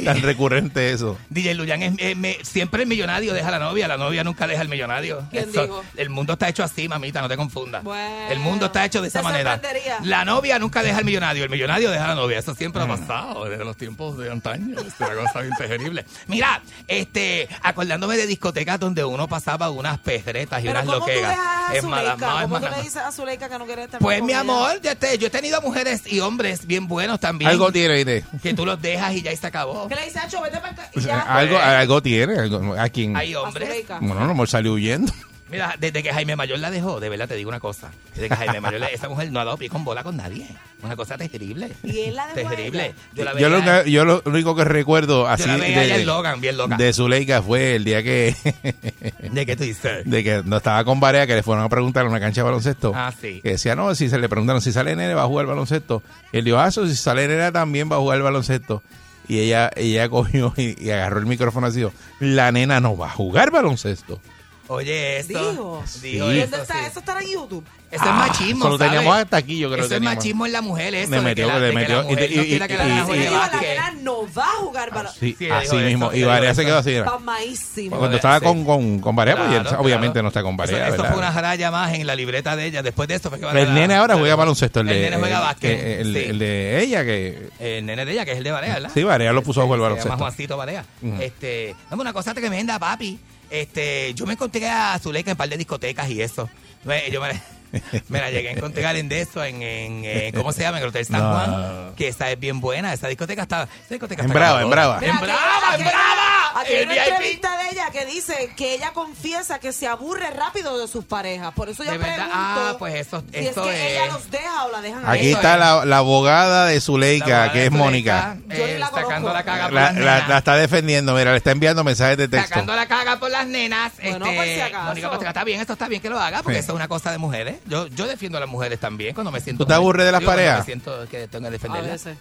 Tan, recurrente eso. DJ Luyan es, es- me- siempre el millonario deja a la novia, la novia nunca deja al millonario. ¿Quién Eso- dijo? El mundo está hecho así, mamita, no te confundas. Bueno, el mundo está hecho de esa te manera. sorprendería. La novia nunca deja al millonario, el millonario deja a la novia. Eso siempre ha pasado desde los tiempos de antaño. Es una cosa bien terrible. Mira, este, acordándome de discotecas donde uno pasaba unas perretas y Pero unas ¿cómo tú a Es Zuleika? Madama, es ¿Cómo tú Madama. le dices a Zuleika que no quiere estar Pues con mi ella? amor, ya te- yo he tenido mujeres y hombres bien buenos también. Algo tiene, ¿viste? Que tú los dejas y ya ahí se acabó. ¿Qué le dice, Acho? Vete para acá. Y ya. Algo, algo tiene. algo- ¿A quién? Hay A hombres. Zuleika. Bueno, no hemos salido huyendo. Mira, desde que Jaime Mayor la dejó, de verdad te digo una cosa. Desde que Jaime Mayor, la- esa mujer no ha dado pie con bola con nadie. Una cosa terrible. Y él la dejó a Terrible. Yo la Yo lo, que- yo lo único que recuerdo así yo la veía allá de, en Logan, bien loca. de Zuleika fue el día que ¿De qué tú dices? de que no estaba con Barea, que le fueron a preguntar en una cancha de baloncesto. Ah, sí. Que decía, no, si se le preguntaron si sale nene va a jugar baloncesto. Y él dijo, ah, eso, si sale nene también va a jugar baloncesto. Y ella, ella cogió y, y agarró el micrófono así, dijo, la nena no va a jugar baloncesto. Oye, esto. Dijo. Dijo ¿Dónde eso, está? sí. Eso estará en YouTube. Eso es machismo. Eso lo teníamos ¿sabes? hasta aquí, yo creo Eso que es teníamos. machismo en la mujer, eso. Que metió, que metió, la mujer y- no y- que y- la y- Digo, la nena no va a jugar para Sí, Sí, así mismo. eso, Y Varea se eso. quedó así. Pamadísimo. Cuando estaba Sí. con, con, con Varea, pues, y él Claro, obviamente claro. no está con Varea, Eso, eso ¿verdad? fue una raya más en la libreta de ella. Después de esto fue que El nene ahora juega baloncesto, el nene juega el- básquet, que- el, sí. de ella, que El nene de ella, que es el de Varea, ¿verdad? sí, Varea lo puso a jugar Se llama baloncesto. Juancito Varea. Este, dame una cosa tremenda, papi. Este, yo me encontré a Zuleika en un par de discotecas y eso. la llegué a encontrar en de eso, en, en, eh, ¿cómo se llama? En el Hotel San No. Juan. Que esa es bien buena. Esa discoteca está. Esa discoteca En está Brava, en Brava. Mira, En Brava, en Brava. Aquí hay El una VIP. entrevista de ella que dice que ella confiesa que se aburre rápido de sus parejas. Por eso yo De verdad, pregunto ah, pues eso- si es eso que es- ella los deja o la dejan Aquí. Eso está es. la, la abogada de Zuleika, que es Mónica. Eh, la sacando conozco. la caga por La, las la- nenas. la está defendiendo, mira, le está enviando mensajes de texto. Sacando la caga por las nenas. Bueno, este, por si acaso. Mónica está bien, esto está bien que lo haga, porque Sí. eso es una cosa de mujeres. Yo, yo defiendo a las mujeres también cuando me siento. ¿Tú te aburres de las parejas? Me siento que tengo que A defenderlas. veces,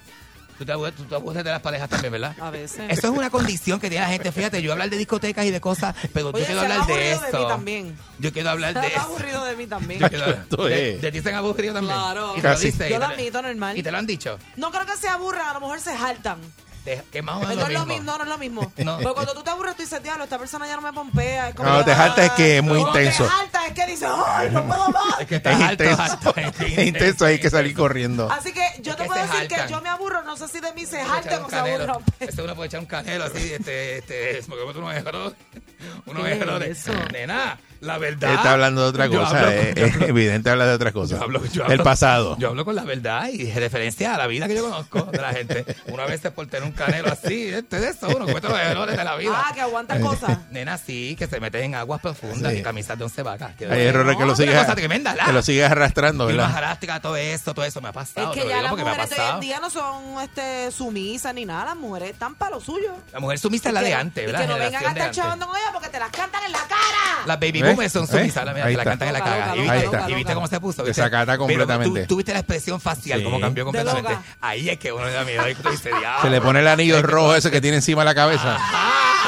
¿Tú te, aburres, tú te aburres de las parejas también, ¿verdad? a veces. Eso es una condición que tiene la gente. Fíjate, yo hablar de discotecas y de cosas, pero Oye, yo quiero hablar de aburrido de también. Yo quiero hablar de eso. aburrido de mí también. Yo quiero Esto de, es. de ti se han aburrido también. Claro. Y te lo Casi. dicen, Yo y lo te admito, normal. Y te lo han dicho. No creo que se aburran, a lo mejor se jaltan. De- que más o No menos es lo mismo. no, no es lo mismo. No. Pero cuando tú te aburres, tú dices, diablo, esta persona ya no me pompea. Es como No, que, te jalta es que es muy Cuando intenso. Te jalta es que dices, ¡ay, no puedo más! Es que Es está alto, intenso. alto. Es intenso, hay que salir corriendo. Así que yo Es te que puedo se decir que jaltan. yo me aburro, no sé si de mí se jaltan o se aburran. Este uno puede echar un canelo así, este, este, porque comete unos errores. Unos ¿Qué es errores. eso? Nena, la verdad. Él está hablando de otra cosa, hablo- eh, es hablo- evidente habla de otra cosa. yo hablo- yo El pasado. Yo hablo con la verdad y de referencia a la vida que yo conozco de la gente. Una vez por tener un canelo así, este de eso, uno comete los errores de la vida. Ah, que aguanta cosas. Nena, sí, que se meten en aguas profundas Sí. y camisas de once vacas. Que Hay errores que lo sigues, tremenda, ¿la? que lo sigues arrastrando, Y más ¿verdad? arástica, todo eso, todo eso me ha Es pasado. te que ya las mujeres de hoy en día no son este, sumisas ni nada. Las mujeres están para lo suyo. La mujer sumisa es la de antes, y ¿verdad? que no vengan a de estar chavando con ella porque te las cantan en la cara. Las baby boomers son sumisas, la, te la está. cantan en la cara. loca, ¿Y viste, está. y viste cómo se puso? Te ¿viste? sacata Pero completamente. Tú, tú viste la expresión facial, Sí. cómo cambió completamente. Ahí es que uno le da miedo. Ahí tú dices, diablo. Se le pone el anillo rojo ese que tiene encima de la cabeza.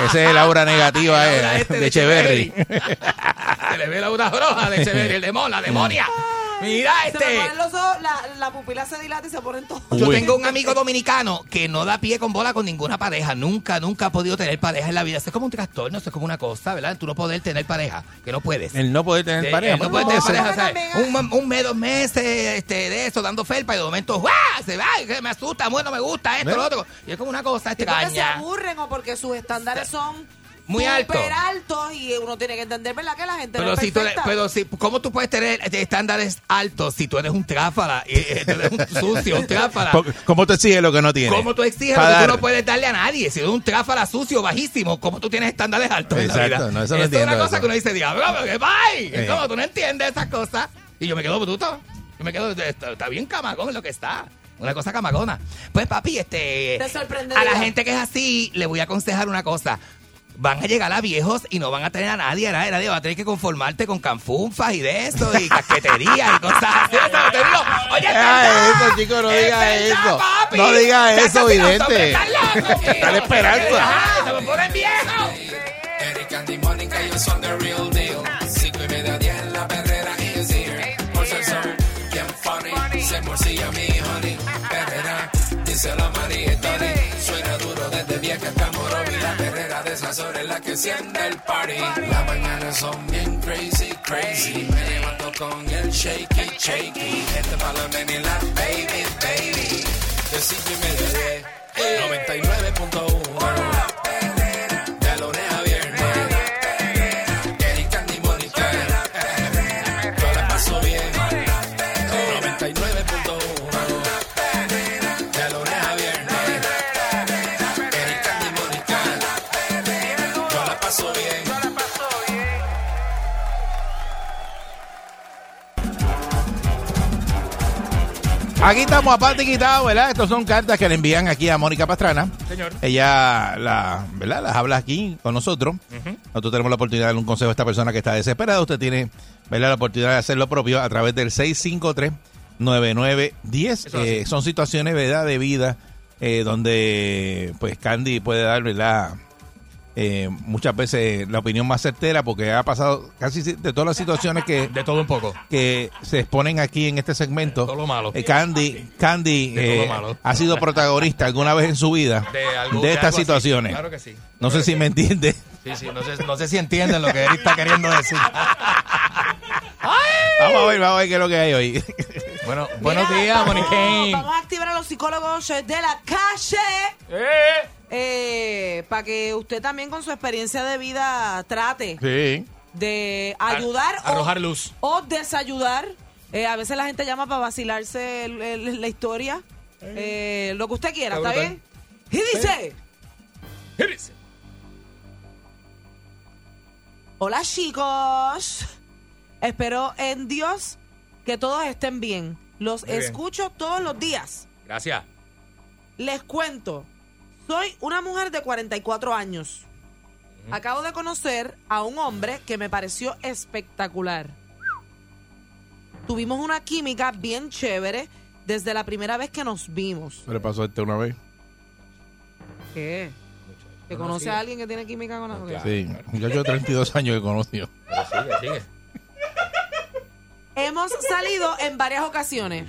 Ese es el aura negativa Ah, eh, este de Echeverry. Se le ve la aura roja de Echeverry, el demonio, la demonia. Mira Se me este. ponen los ojos, la, la pupila se dilata y se ponen todos. Yo tengo un amigo dominicano que no da pie con bola con ninguna pareja. Nunca, nunca ha podido tener pareja en la vida. Eso es como un trastorno, eso es como una cosa, ¿verdad? Tú no poder tener pareja, que no puedes. El no poder tener Sí, pareja. no puede tener pareja, Un, un mes, dos meses este, de eso, dando felpa y de momento, ¡guau! Se va, y que me asusta, bueno, me gusta esto, ¿Ves? lo otro. Y es como una cosa porque se extraña. aburren o porque sus estándares son Muy altos. súper altos y uno tiene que entender, ¿verdad? Que la gente Pero no es si tú eres- pero si, ¿cómo tú puedes tener eh, estándares altos si tú eres un tráfala y eh, tú eres un sucio, un tráfala? ¿Cómo te exige lo que no tiene? ¿Cómo tú exiges Pa' lo que tú no puedes darle a nadie? Si eres un tráfala sucio, bajísimo, ¿cómo tú tienes estándares altos en la Exacto, vida? no, eso no es una cosa eso. que uno dice, diablo, pero qué bye. Eh. Es como tú no entiendes esas cosas. Y yo me quedo bruto. Yo me quedo, está, está bien camagón lo que está. Una cosa camagona. Pues papi, este... A la gente que es así, le voy a aconsejar una cosa. Van a llegar a viejos y no van a tener a nadie, a nadie, nadie. Va a tener que conformarte con canfunfas y de eso, y casquetería y cosas así. Eso te digo. Oye, es Ah, eso, chico, no Es diga verdad, eso. papi. No diga eso, vidente. Dale esperanza. Ajá, Se me ponen viejos. Eric and the Mónica, ellos son the real deal. Cinco y media, diez en la perrera is here. Por ser son bien funny, se morcilla mi honey. Perrera, dice la María y Tony. Es la que enciende el party. Las mañanas son bien crazy, crazy. Me levanto con el shaky, shaky. Este pa' la nena y la baby, baby. De cinco y media, diez. 99.1 Aquí estamos a parte quitado, ¿verdad? Estos son cartas que le envían aquí a Mónica Pastrana. Señor. Ella la, ¿verdad? las habla aquí con nosotros. Nosotros tenemos la oportunidad de darle un consejo a esta persona que está desesperada. Usted tiene ¿verdad? la oportunidad de hacer lo propio a través del 653-9910. Eh, son situaciones ¿verdad? de vida eh, donde pues Candy puede dar ¿verdad? Eh, muchas veces la opinión más certera porque ha pasado casi si- de todas las situaciones que, De todo un poco. que se exponen aquí en este segmento. Todo lo malo. eh, Candy, Candy De eh, malo. ha sido protagonista alguna vez en su vida De, algo- de de estas situaciones. Claro que sí. No sé si me entiende. Sí, sí, no sé, no sé si entienden lo que Eric está queriendo decir. Vamos a ver, vamos a ver qué es lo que hay hoy. Bueno, buenos Mira, días, vamos- Moni Kane. Vamos a activar a los psicólogos de la calle. Eh, para que usted también con su experiencia de vida trate Sí. de ayudar arrojar o, luz. o desayudar. Eh, a veces la gente llama para vacilarse el- el- la historia. Eh, lo que usted quiera, Está ¿está brutal. bien? Y dice, hola chicos, espero en Dios que todos estén bien. Los Muy bien. escucho todos los días. Gracias. Les cuento, soy una mujer de 44 años. Acabo de conocer a un hombre que me pareció espectacular. Tuvimos una química bien chévere desde la primera vez que nos vimos. ¿Qué le pasó a este una vez? ¿Qué? ¿Que conoce a alguien que tiene química con la Sí, muchacho de 32 años que conoció. Pero sigue, sigue. Hemos salido en varias ocasiones.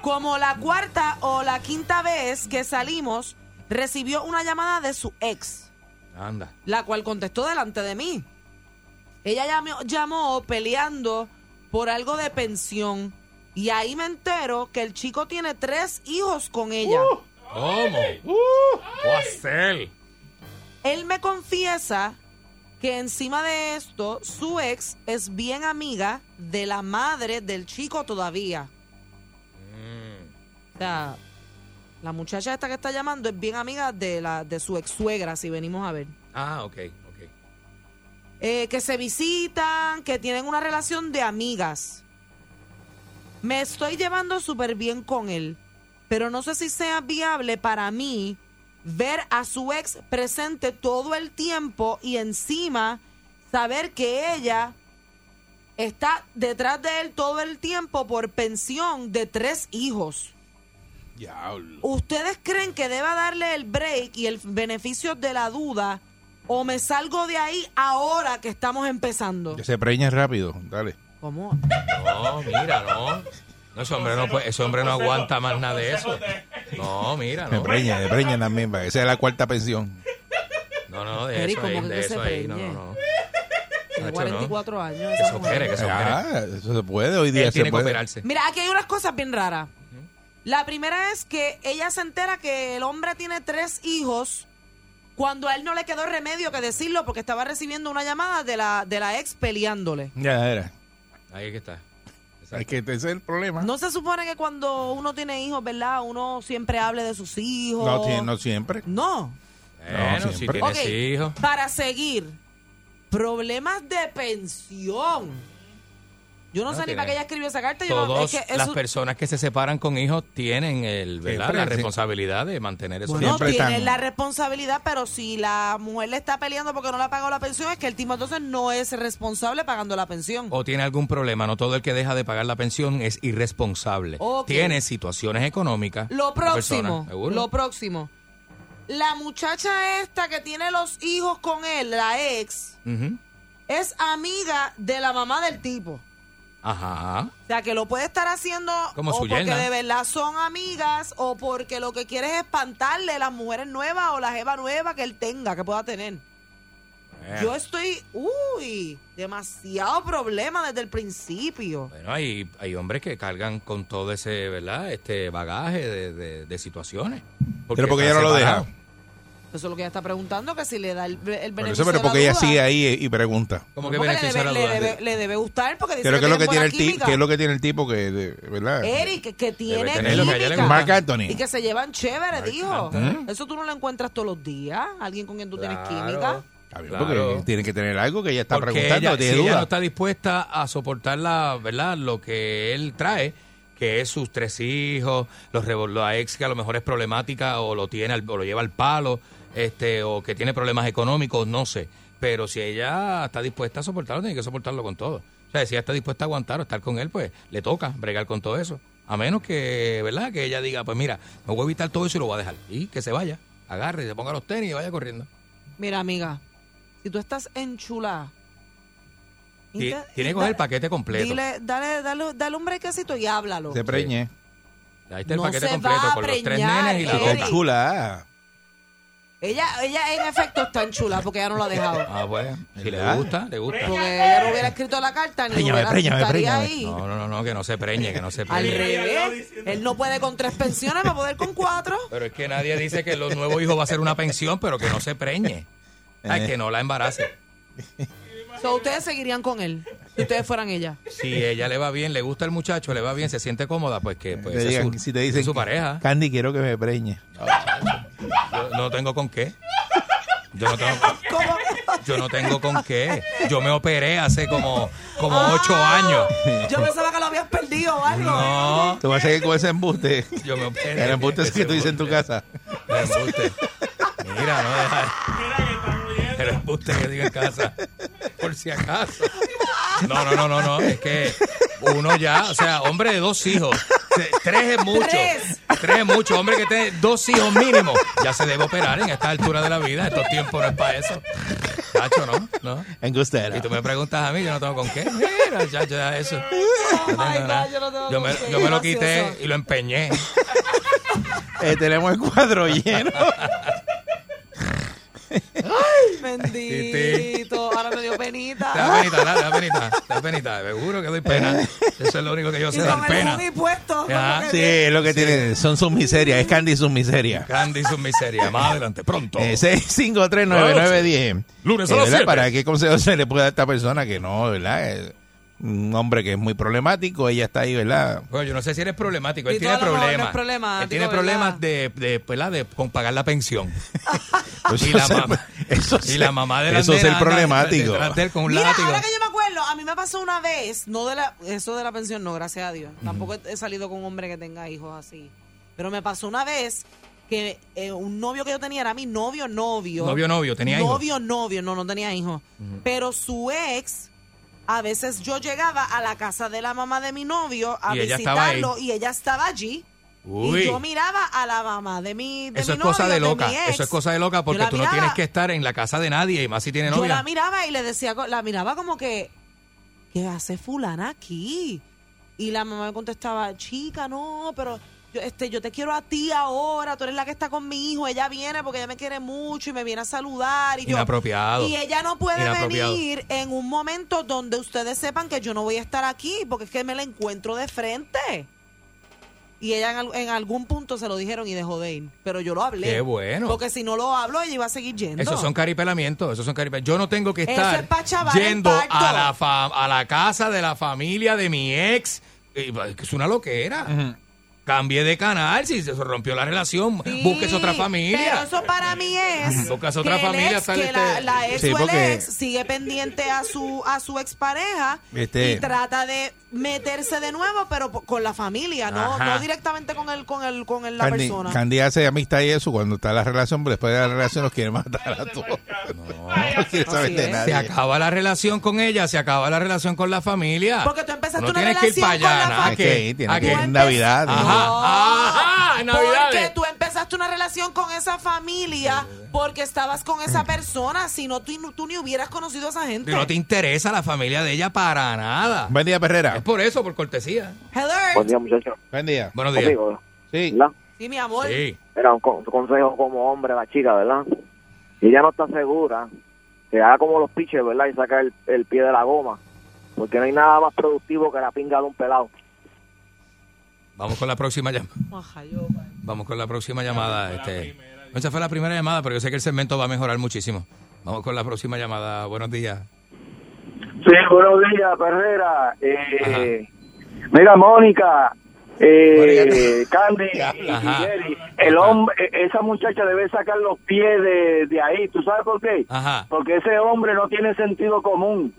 Como la cuarta o la quinta vez que salimos, recibió una llamada de su ex. Anda. la cual contestó delante de mí. Ella llamó, llamó peleando por algo de pensión y ahí me entero que el chico tiene tres hijos con ella. ¿Cómo? ¿Qué va a hacer? Él me confiesa que encima de esto su ex es bien amiga de la madre del chico todavía. O sea, la muchacha esta que está llamando es bien amiga de la de su ex suegra, si venimos a ver. Ah, ok, ok. Eh, que se visitan, que tienen una relación de amigas. Me estoy llevando súper bien con él, pero no sé si sea viable para mí ver a su ex presente todo el tiempo y encima saber que ella está detrás de él todo el tiempo por pensión de tres hijos. Diablo. ¿Ustedes creen que deba darle el break y el beneficio de la duda o me salgo de ahí ahora que estamos empezando? Que se preñe rápido, dale. ¿Cómo? No, mira, no. No, ese hombre no, puede- ese hombre no aguanta más nada de eso. No, mira, no. preñe, se preñe también, para que sea la cuarta pensión. No, no, de Eric, eso ahí, ¿cómo que de eso ahí. No, no, no. Tiene Nacho, no. 44 años. Que mujer. opere, que se opere. Ah, eso se puede, hoy día Él se tiene que puede. operarse. Mira, aquí hay unas cosas bien raras. La primera es que ella se entera que el hombre tiene tres hijos cuando a él no le quedó remedio que decirlo porque estaba recibiendo una llamada de la, de la ex peleándole. Ya era. Ahí es que está. Es que ese es el problema. No se supone que cuando uno tiene hijos, ¿verdad? Uno siempre hable de sus hijos. No, tiene- no siempre. No. Bueno, No, si tienes hijos. Para seguir, problemas de pensión. Yo no, No sé ni para qué ella escribió esa carta. Yo no, Todas es que las personas que se separan con hijos tienen el, ¿verdad? Siempre, la sí. responsabilidad de mantener eso. Bueno, Siempre tiene están- la responsabilidad, pero si la mujer le está peleando porque no le ha pagado la pensión, es que el tipo entonces no es responsable pagando la pensión. o tiene algún problema. No todo el que deja de pagar la pensión es irresponsable. Tiene situaciones económicas. Lo próximo, lo próximo. La muchacha esta que tiene los hijos con él, la ex, es amiga de la mamá del tipo. Ajá. O sea, que lo puede estar haciendo Como o su porque yerna. de verdad son amigas o porque lo que quiere es espantarle las mujeres nuevas o la jeva nueva que él tenga, que pueda tener. Eh, Yo estoy, uy, demasiado problema desde el principio. Bueno, hay, hay hombres que cargan con todo ese, ¿verdad? Este bagaje de, de- de situaciones. Pero porque ella no lo deja. Eso es lo que ella está preguntando, que si le da el, el beneficio eso, pero de la porque ella sigue ahí y, pregunta. Como que Porque le beneficia debe, la le, duda. debe, le debe gustar porque dice Creo que es lo que tiene el tipo, química. que es lo que tiene el tipo que, de, ¿verdad? Eric, que tiene tener lo que a ella le química. Marc Anthony. Y que se llevan chévere, dijo. Anthony. Eso tú no lo encuentras todos los días. Alguien con quien tú tienes química. Está bien, Claro. porque tiene que tener algo que ella está Porque preguntando, ella, tiene si ella duda. no está dispuesta a soportar la, ¿verdad? lo que él trae, que es sus tres hijos, los la ex que a lo mejor es problemática o lo tiene o lo lleva al palo, este, o que tiene problemas económicos, no sé. Pero si ella está dispuesta a soportarlo, tiene que soportarlo con todo. O sea, si ella está dispuesta a aguantar o estar con él, pues le toca bregar con todo eso. A menos que, ¿verdad? Que ella diga, pues mira, me voy a evitar todo eso y lo voy a dejar. Y que se vaya, agarre, se ponga los tenis y vaya corriendo. Mira, amiga, si tú estás enchulada. Tiene que coger el paquete completo. Dile, dale, dale, dale un brequecito y háblalo. Se preñe. Ahí está el No paquete completo con los tres nenes y la loca. chula. Ella, ella en efecto está enchulada porque ella no lo ha dejado. Ah, bueno. Si le gusta, le gusta. Porque ella no hubiera escrito la carta ni Préñame, hubiera ahí. No, no, no, no, que no se preñe, que no se Al preñe. revés. Él no puede con tres pensiones, va a poder con cuatro. Pero es que nadie dice que los nuevos hijos va a ser una pensión, pero que no se preñe. Ay, Eh. que no la embarace. So, ustedes seguirían con él si ustedes fueran ella. Si ella le va bien, le gusta el muchacho, le va bien, se siente cómoda, pues que pues, Te esa es digan- su, si te dicen es su pareja. Candy, quiero que me preñe. Yo no tengo con qué. Yo no tengo, ¿Cómo? yo no tengo con qué. Yo me operé hace como, como ocho Ah, años. Yo pensaba que lo habías perdido o algo. No, Te voy a seguir con ese embuste. yo me operé. El embuste ese que tú dices en tu casa. El embuste. Mira, no embuste que digo en casa. Por si acaso. No, no, no, no, no. Es que uno ya, o sea, hombre de dos hijos. Tre- Tres es mucho. Tres. Tres es mucho. Hombre que tiene dos hijos mínimo. Ya se debe operar en esta altura de la vida. Estos tiempos no es para eso. Cacho, ¿no? ¿no? Y tú me preguntas a mí, yo no tengo con qué. Mira, ya, ya, eso. No God, yo no me, yo me lo quité y lo empeñé. Eh, tenemos el cuadro lleno. Bendito. Ahora me dio Te da penita. penita, te da penita, te da penita. Seguro que doy pena. Eso es lo único que yo Y sé, dar el pena. puesto. Ya. como Sí, es lo que tiene. Son sus miserias. Es Candy sus miserias. Candy sus miserias. Más adelante, pronto. Eh, 6539910. Lunes a Eh, las ¿verdad? siete. ¿Para qué consejo se le puede dar a esta persona que no, verdad? Un hombre que es muy problemático. Ella está ahí, ¿verdad? Bueno, yo no sé si eres problemático. Él tiene no problemas. Él tiene problemas de, de, ¿verdad? de con pagar la pensión. Eso y, la mamá, eso y la mamá de la Eso es el problemático. de con un Mira, látigo. ahora que yo me acuerdo, a mí me pasó una vez, no de la, eso de la pensión, no, gracias a Dios. Tampoco he, he salido con un hombre que tenga hijos así. Pero me pasó una vez que eh, un novio que yo tenía era mi novio, novio. Novio, novio, tenía hijos. Novio, novio, no, no tenía hijos. Pero su ex, a veces yo llegaba a la casa de la mamá de mi novio a Y ella visitarlo y ella estaba allí. Uy. Y yo miraba a la mamá de mi de Eso mi es cosa de loca. Eso es cosa de loca porque tú no tienes que estar en la casa de nadie y más si tiene yo la novia. miraba y le decía, la miraba como que, ¿qué hace fulana aquí? Y la mamá me contestaba, chica, no, pero yo, este, yo te quiero a ti ahora, tú eres la que está con mi hijo, ella viene porque ella me quiere mucho y me viene a saludar. Y yo, Inapropiado. Y ella no puede venir en un momento donde ustedes sepan que yo no voy a estar aquí porque es que me la encuentro de frente. Y ella en, al- en algún punto se lo dijeron y dejó de ir. Pero yo lo hablé. Qué bueno. Porque si no lo hablo, ella iba a seguir yendo. Esos son caripelamientos, esos son caripelamientos. Yo no tengo que estar es yendo a la, fa- a la casa de la familia de mi ex. Pues, que es una loquera. Cambié de canal, si se rompió la relación, Sí, busques otra Pero familia. eso para mí es Buscas otra que familia, ex, sale que la, este- la ex Sí, o el ex sigue pendiente a su a su expareja Este- y trata de meterse de nuevo, pero con la familia, no, no directamente con el con el con el, la Candy, persona. Candy hace amistad y eso. Cuando está la relación, pero después de la relación los quiere matar a todos. No, quiere saber de nadie. Se acaba la relación con ella, se acaba la relación con la familia. Porque tú empezaste no una tienes que ir relación para allá, con la ¿no? ¿A Es qué? que ir en Navidad. ¿no? Ajá, ajá, en. Porque tú empezaste una relación con esa familia porque estabas con esa persona, si no tú, tú ni hubieras conocido a esa gente. No te interesa la familia de ella para nada. Buen día, Perrera. Es por eso, por cortesía. Hello. Buen día, muchachos. Buen día. Buenos días. Conmigo, Sí. ¿verdad? Sí, mi amor. Sí. Era un, con- un consejo como hombre, la chica, ¿verdad? Y ella no está segura, que haga como los pitchers, ¿verdad? Y saca el, el pie de la goma. Porque no hay nada más productivo que la pinga de un pelado. Vamos con la próxima llamada. Vamos con la próxima llamada. Este. Esa fue la primera llamada, pero yo sé que el segmento va a mejorar muchísimo. Vamos con la próxima llamada. Buenos días. Sí, buenos días, Perrera. Eh, mira, Mónica, eh, Candy y- el hombre, e- esa muchacha debe sacar los pies de, de ahí. ¿Tú sabes por qué? Ajá. Porque ese hombre no tiene sentido común.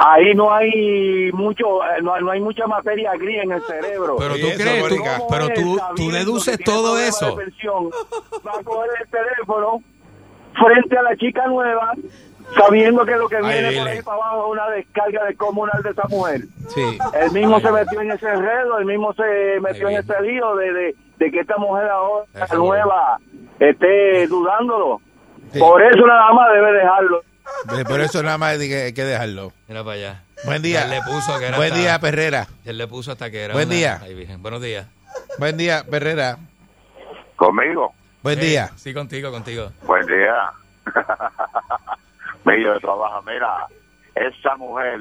Ahí no hay mucho, eh, no, no hay mucha materia gris en el cerebro. Pero tú eso, crees, tú- Mónica. ¿Cómo pero tú, tú deduces todo eso. de pensión, va a coger el teléfono frente a la chica nueva, sabiendo que lo que Ay, viene por ahí para abajo es una descarga descomunal de esa mujer. Sí. Él mismo se metió en ese enredo, él mismo se metió Ay, en ese lío de, de, de que esta mujer ahora nueva esté dudándolo. Sí. Por eso nada más debe dejarlo. Eh, Por eso nada más hay que, dejarlo. Mira para allá. Buen día. Él le puso que era Buen hasta- día, Perrera. Él le puso hasta que era. Buen una- día. Virgen. Buenos días. Buen día, Perrera. Conmigo. Buen día. Sí, contigo, contigo. Buen día. Medio de trabajo. Mira, esa mujer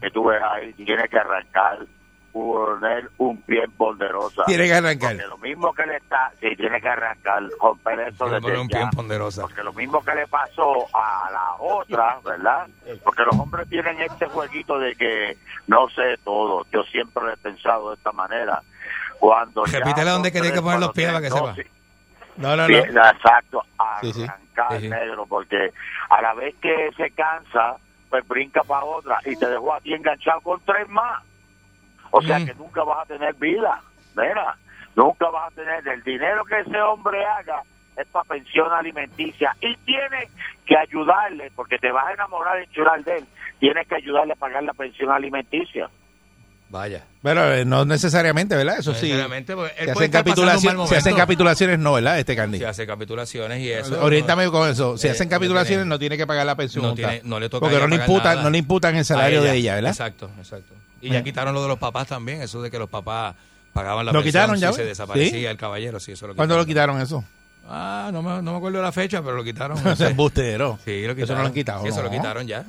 que tú ves ahí tiene que arrancar poner un pie ponderosa. Tiene que arrancar. Porque lo mismo que le está, sí, tiene que arrancar, romper eso desde un pie ponderosa. Porque lo mismo que le pasó a la otra, ¿verdad? Porque los hombres tienen este jueguito de que no sé todo. Yo siempre lo he pensado de esta manera. Cuando Repítele dónde quería que poner los pies para que sepa. No, no, no. Exacto, arrancar Sí, sí. negro, porque a la vez que se cansa, pues brinca para otra y te dejó a ti enganchado con tres más. O sea Mm. que nunca vas a tener vida, mira, nunca vas a tener el dinero que ese hombre haga es para pensión alimenticia y tienes que ayudarle, porque te vas a enamorar y churar de él, tienes que ayudarle a pagar la pensión alimenticia. Vaya. Pero eh, no necesariamente, ¿verdad? Eso sí. Él Se puede hacen, estar pasando un mal capitulaciones, se hacen momento. capitulaciones, no, ¿verdad? Este Candy. Se hace capitulaciones y eso. Oriéntame con eso. Si Eh, hacen no capitulaciones, tiene- no tiene que pagar la pensión. no, tiene, no le toca Porque no le, imputan, nada. no le imputan el salario de ella, ¿verdad? Exacto, exacto. Y ya quitaron lo de los papás también, eso de que los papás pagaban la ¿Lo pensión quitaron si ya, se desaparecía ¿Sí? el caballero, sí, eso lo ¿Cuándo lo quitaron. eso? Ah, no me, no me acuerdo de la fecha, pero lo quitaron. No sé. embustero. Sí, lo quitaron. Eso no lo han quitado, Sí, eso lo no. quitaron ya.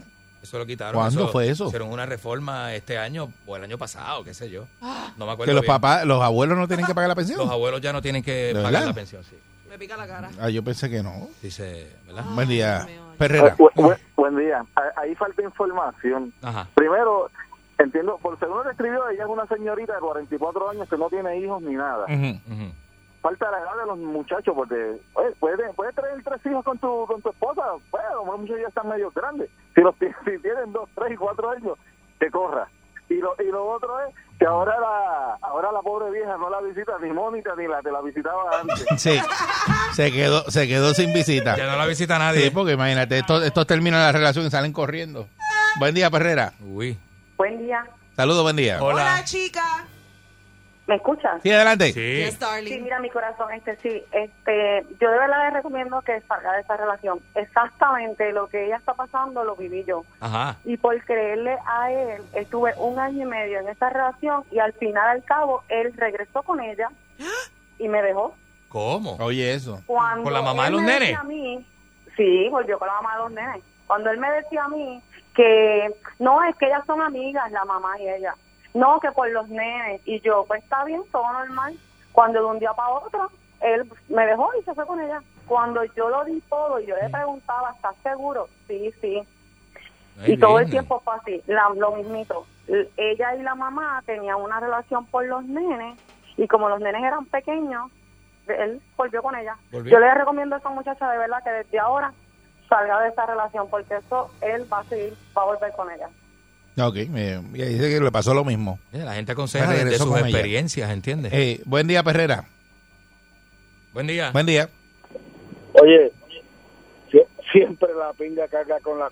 Eso lo quitaron. ¿Cuándo fue eso? Hicieron una reforma este año o el año pasado, qué sé yo. No me acuerdo Que los bien. papás, los abuelos no tienen que pagar la pensión. Los abuelos ya no tienen que ¿De pagar verdad? la pensión, sí. Me pica la cara. Ah, yo pensé que no. Dice, ¿verdad? Buen día. Perrera. Bu- bu- buen día. Ahí falta información. Ajá. Primero, entiendo, por según lo escribió, ella es una señorita de 44 años que no tiene hijos ni nada. Ujú. Ujú. Falta la edad de los muchachos, porque oye, puedes puede traer tres hijos con tu, con tu esposa. Bueno, los muchachos ya están medio grandes. Si, los, si tienen dos, tres y cuatro años, que corra. Y lo, y lo otro es que ahora la, ahora la pobre vieja no la visita ni Mónica ni la que la visitaba antes. Sí. Se quedó, se quedó sin visita. Ya no la visita nadie. Sí, porque imagínate, estos, estos terminan la relación y salen corriendo. Buen día, Perrera. Uy. Buen día. Saludos, buen día. Hola. Hola, chica. ¿Me escuchas? Sí, adelante. Sí. Yes, Sí, mira mi corazón, este sí, este, yo de verdad le recomiendo que salga de esa relación. Exactamente lo que ella está pasando lo viví yo. Ajá. Y por creerle a él, estuve un año y medio en esa relación y al final al cabo él regresó con ella y me dejó. ¿Cómo? Oye, eso. Cuando ¿Con la mamá de los me nenes? A mí, sí, volvió con la mamá de los nenes. Cuando él me decía a mí que no, es que ellas son amigas, la mamá y ella. No, que por los nenes. Y yo, pues está bien, todo normal. Cuando de un día para otro, él me dejó y se fue con ella. Cuando yo lo di todo y yo le preguntaba, ¿estás seguro? Sí, sí. Y todo el tiempo fue así, la- lo mismito. Ella y la mamá tenían una relación por los nenes y como los nenes eran pequeños, él volvió con ella. Volvió. Yo le recomiendo a esa muchacha de verdad que desde ahora salga de esa relación porque eso él va a seguir, va a volver con ella. Ok, ahí dice que le pasó lo mismo. La gente aconseja desde regresó sus experiencias, ¿entiendes? Eh, buen día, Perrera. Buen día. Buen día. Oye, sie- siempre la pinga carga con la...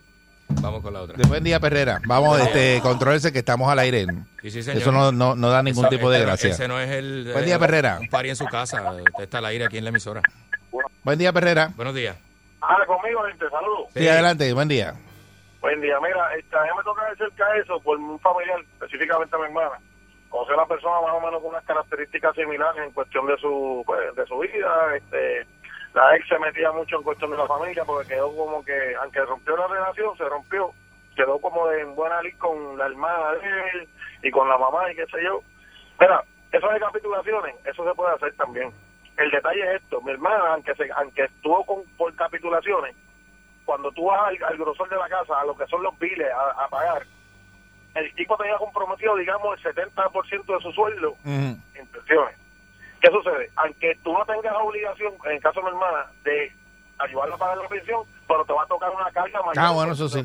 Vamos con la otra. Buen día, Perrera. Vamos, este, controlense que estamos al aire. Sí, sí, señor. Eso no, no, no da ningún Esa- tipo de gracia. Ese no es el... Buen día, eh, Perrera. Un pari en su casa. Usted está al aire aquí en la emisora. Buen día, Perrera. Buenos días. Ah, conmigo, gente, saludos. Sí, adelante, buen día. Buen día, mira, este, a mí me toca de cerca eso por un familiar, específicamente a mi hermana. Conocer a una persona más o menos con unas características similares en cuestión de su pues, de su vida. Este, la ex se metía mucho en cuestión de la familia porque quedó como que, aunque rompió la relación, se rompió. Quedó como de en buena lid con la hermana de él y con la mamá y qué sé yo. Mira, eso de capitulaciones, eso se puede hacer también. El detalle es esto, mi hermana, aunque se, aunque estuvo con, por capitulaciones, cuando tú vas al, al grosor de la casa, a lo que son los biles a, a pagar, el tipo tenía comprometido, digamos, el 70% de su sueldo en pensiones. ¿Qué sucede? Aunque tú no tengas obligación, en el caso de mi hermana, de ayudarla a pagar la pensión, pero te va a tocar una carga mayor. Ah, bueno, eso sí.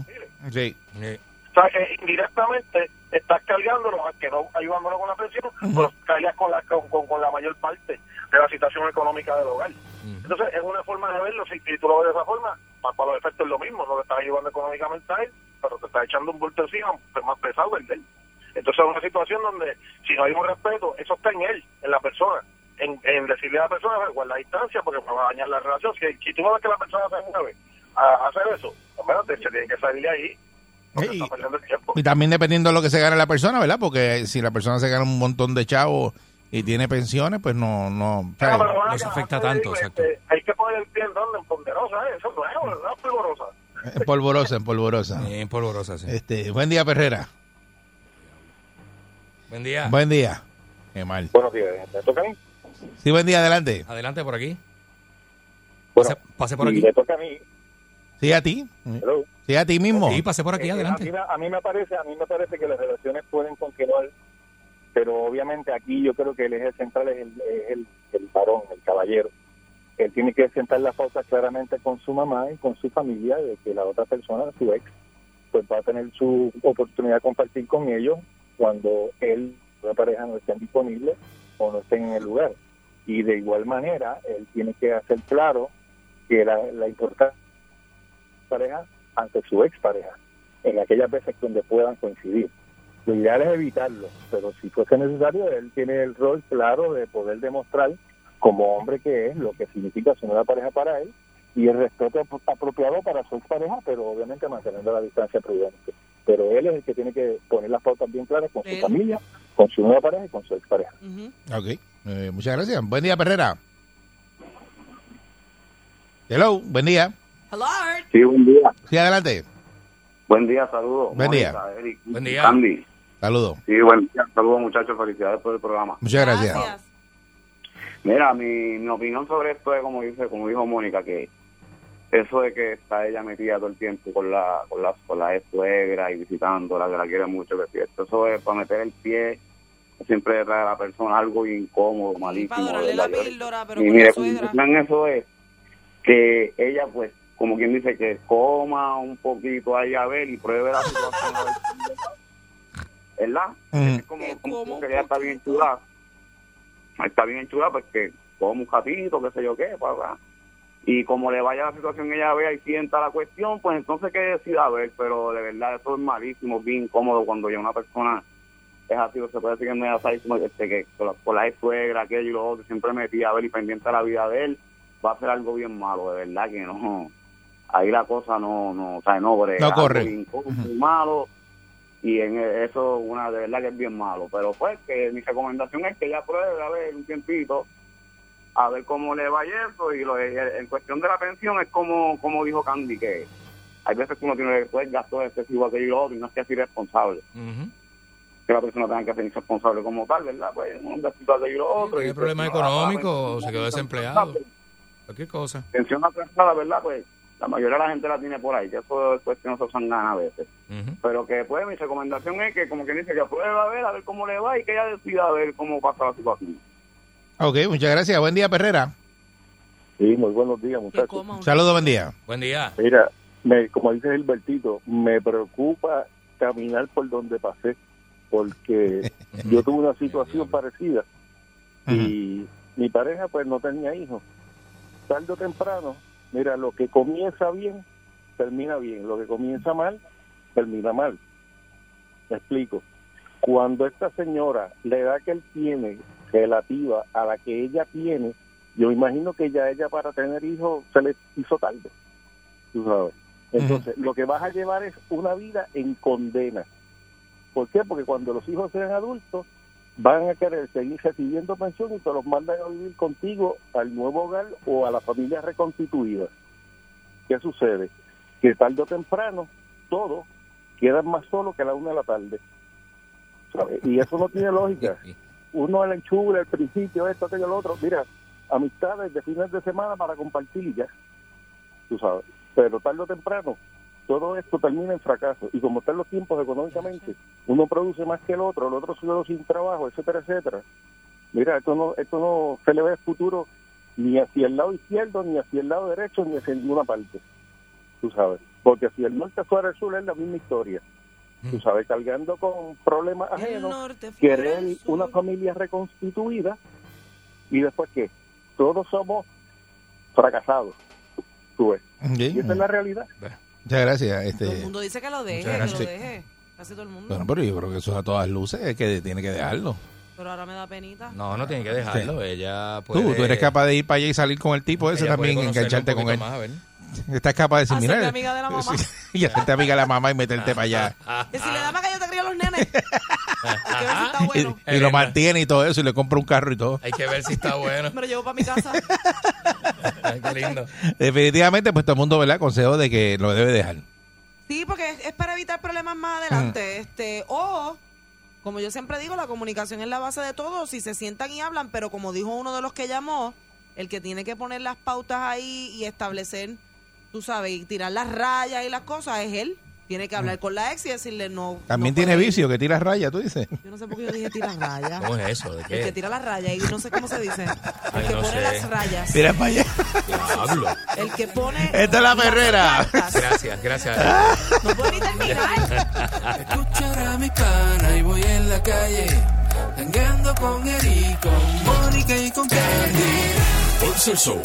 Sí. Eh, O sea, que indirectamente estás cargándolo, aunque no ayudándolo con la pensión, pero cargas con la, con, con- con la mayor parte de la situación económica del hogar. Entonces, es una forma de verlo, si, si tú lo ves de esa forma, para, para los efectos es lo mismo, no te estás ayudando económicamente a él, pero te estás echando un bulto encima pues, más pesado el de él. Entonces, es una situación donde, si no hay un respeto, eso está en él, en la persona, en, en decirle a la persona, guarda la distancia, porque me va a dañar la relación. Si, si tú no ves que la persona se mueve, a hacer eso, menos te, se tiene que salir de ahí. Sí. Y también dependiendo de lo que se gane la persona, ¿verdad? Porque si la persona se gana un montón de chavos y tiene pensiones, pues no, no. No se afecta tanto, digo, exacto. este, hay que poner el pie en donde, en ponderosa, ¿eh? eso no es, ¿verdad? Polvorosa. En polvorosa, en polvorosa. En polvorosa, sí. Este, buen día, Perrera. Buen día. Buen día. Qué mal. Buenos días, ¿me toca a mí? Sí, buen día, adelante. Adelante por aquí. Bueno, Pase, pase por aquí. le toca a mí. Sí, a ti. Hello. Sí, a ti mismo. Sí, pase por aquí, Eh, adelante. A mí, me- a mí me parece, a mí me parece que las relaciones pueden continuar, pero obviamente aquí yo creo que el eje central es el, es el, el varón, el caballero. Él tiene que sentar la pauta claramente con su mamá y con su familia de que la otra persona, su ex, pues va a tener su oportunidad de compartir con ellos cuando él, la pareja, no estén disponibles o no estén en el lugar. Y de igual manera, él tiene que hacer claro que la, la importancia pareja ante su expareja, en aquellas veces donde puedan coincidir. Lo ideal es evitarlo, pero si fuese necesario, él tiene el rol claro de poder demostrar como hombre que es lo que significa ser una pareja para él y el respeto ap- apropiado para su expareja, pero obviamente manteniendo la distancia prudente. Pero él es el que tiene que poner las pautas bien claras con su Él. familia, con su nueva pareja y con su expareja. Ujú. Ok. Eh, muchas gracias. Buen día, Perrera. Hello, buen día. Hello. Sí, buen día. Sí, adelante. Buen día, saludos. Buen día. Eric, Buen día. Candy. Saludos. Sí, buen día. Saludos, muchachos. Felicidades por el programa. Muchas gracias. Gracias. Mira, mi, mi opinión sobre esto es como dice, como dijo Mónica, que eso de que está ella metida todo el tiempo con la con la, con la ex suegra y visitándola, que la quiere mucho, que es cierto. Eso es para meter el pie, siempre trae a la persona algo incómodo, malísimo. Para dorarle la píldora, pero y con mire, la como suegra. plan eso es que ella, pues, como quien dice, que coma un poquito ahí a ver y pruebe la situación. a ver. ¿Verdad? Ujú. Es como, Que como que ella está bien chulada. Está bien chulada, pues que coma un ratito, qué sé yo qué, papá. Y como le vaya la situación, ella vea y sienta la cuestión, pues entonces que decida ver. Pero de verdad, eso es malísimo, bien incómodo cuando ya una persona es así, se puede decir que no es así, como este, que con la, con la ex suegra, aquello y lo otro, siempre metía a ver y pendiente a la vida de él, va a ser algo bien malo, de verdad que no. Ahí la cosa no, no, o sea, no, pero es No algo corre. bien malo y en eso una de verdad que es bien malo pero pues que mi recomendación es que ella pruebe a ver un tiempito a ver cómo le va eso y lo, en cuestión de la pensión es como como dijo Candy que hay veces que uno tiene pues, gastos excesivos aquello y lo otro y no es que es irresponsable Ujú. que la persona tenga que ser irresponsable como tal verdad pues un gastito aquello y lo otro y, pues, problemas no, la- la económicos, pensión- se quedó desempleado. Cualquier cosa. pensión atrasada verdad pues la mayoría de la gente la tiene por ahí que eso es cuestión de son ganas a veces pero que pues mi recomendación es que como que dice que prueba a ver a ver cómo le va y que ella decida a ver cómo pasa la situación Ok, muchas gracias. Buen día, Perrera. Sí, muy buenos días, muchachos. Saludos, buen día. Buen día. Mira, me, como dice Gilbertito, me preocupa caminar por donde pasé, porque yo tuve una situación parecida y mi pareja pues no tenía hijos. Tarde o temprano, mira, lo que comienza bien, termina bien. Lo que comienza mal, termina mal. Me explico. Cuando esta señora, la edad que él tiene, relativa a la que ella tiene, yo imagino que ya ella para tener hijos se le hizo tarde. Tú sabes. Entonces, lo que vas a llevar es una vida en condena. ¿Por qué? Porque cuando los hijos sean adultos, van a querer seguir recibiendo pensión y te los mandan a vivir contigo al nuevo hogar o a la familia reconstituida. ¿Qué sucede? Que tarde o temprano, todos quedan más solos que a la una de la tarde. ¿Sabes? Y eso no tiene lógica. Uno el enchule, al principio, esto, aquello, lo otro. Mira, amistades de fines de semana para compartir ya. Tú sabes. Pero tarde o temprano, todo esto termina en fracaso. Y como están los tiempos económicamente, uno produce más que el otro, el otro se quedó sin trabajo, etcétera, etcétera. Mira, esto no, esto no se le ve el futuro ni hacia el lado izquierdo, ni hacia el lado derecho, ni hacia ninguna parte. Tú sabes. Porque si el norte fuera el sur es la misma historia. Tú sabes, cargando con problemas El ajenos, querer una familia reconstituida y después qué? Todos somos fracasados. Tú ves. Y esa es la realidad. Muchas gracias. Todo el Este, mundo dice que lo deje, que lo deje. Casi todo el mundo. bueno, pero yo creo que eso es a todas luces, es que tiene que dejarlo. Pero ahora me da penita. No, no tiene que dejarlo. Ella puede... Tú, tú eres capaz de ir para allá y salir con el tipo ese ella también, engancharte con él. más, a ver. estás capaz de decir, Hacerte mira, amiga de la mamá. sí, y hacerte amiga de la mamá y meterte para allá. Decirle, dame que yo te crío a los nenes. Hay que ver si está bueno. Y, y lo mantiene y todo eso, y le compra un carro y todo. Hay que ver si está bueno. Me lo llevo para mi casa. Ay, qué lindo. Definitivamente, pues todo el mundo, ¿verdad? Consejo de que lo debe dejar. Sí, porque es, es para evitar problemas más adelante. Este, o, como yo siempre digo, la comunicación es la base de todo. Si se sientan y hablan, pero como dijo uno de los que llamó, el que tiene que poner las pautas ahí y establecer, tú sabes, y tirar las rayas y las cosas es él. Tiene que hablar con la ex y decirle no. También no tiene puede- vicio, que tira rayas, tú dices. Yo no sé por qué yo dije tirar rayas. ¿Cómo es eso? ¿De El que qué? tira las rayas y no sé cómo se dice. El Ay, que no pone sé. las rayas. Mira para allá. Diablo. El que pone. Esta es la perrera. Gracias, gracias. No puedo ni terminar. Escuchar a mi pana y voy en la calle, jangueando con Eri, con Mónica y con Candy. Por ser show.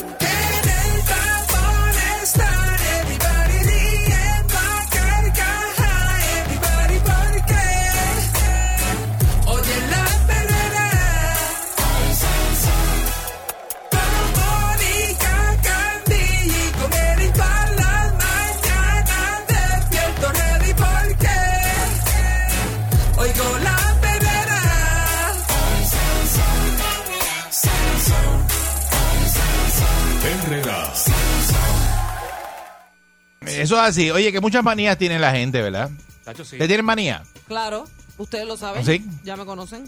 Eso es así. Oye, que muchas manías tiene la gente, ¿verdad? Tacho, sí. ¿Te tienen manía? Claro, ustedes lo saben. ¿Sí? Ya me conocen.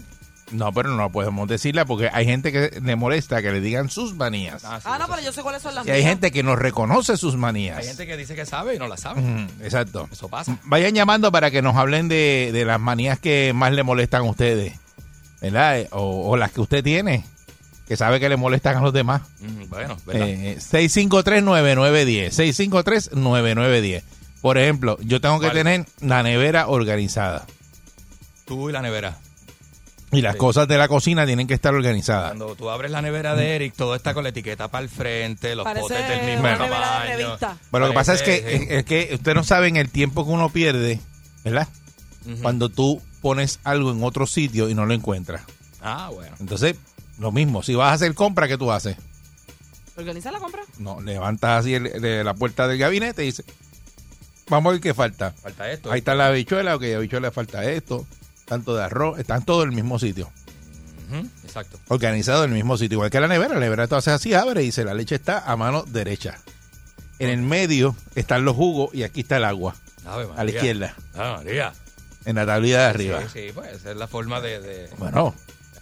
No, pero no podemos decirla porque hay gente que le molesta que le digan sus manías. Ah, sí, Ah, no, pero yo sé cuáles son las Y hay mías. gente que no reconoce sus manías. Hay gente que dice que sabe y no la sabe. Exacto. Eso pasa. Vayan llamando para que nos hablen de, de las manías que más le molestan a ustedes, ¿verdad? O, o las que usted tiene, que sabe que le molestan a los demás. Mm, Bueno, ¿verdad? Eh, 653-9910. 653-9910. Por ejemplo, yo tengo que tener la nevera organizada. Tú y la nevera. Y las Sí. cosas de la cocina tienen que estar organizadas. Cuando tú abres la nevera de Eric, todo está con la etiqueta para el frente, los Parece potes del mismo de tamaño. Pero lo que pasa es que, Parece, sí. es, es que usted no sabe en el tiempo que uno pierde, ¿verdad? Cuando tú pones algo en otro sitio y no lo encuentras. Ah, bueno. Entonces, lo mismo, si vas a hacer compra, ¿qué tú haces? ¿Organiza la compra? No, levantas así el- de la puerta del gabinete y dices, vamos a ver qué falta. Falta esto. Ahí está la habichuela, ok, habichuela falta esto, tanto de arroz, están todos en el mismo sitio, Ujú, Exacto. organizado en el mismo sitio, igual que la nevera, la nevera tú haces así, abre y dice, la leche está a mano derecha. En el medio están los jugos y aquí está el agua, Ave a la María. izquierda, Ah, María. en la tablilla de arriba. Sí, sí, pues esa es la forma de, de- Bueno,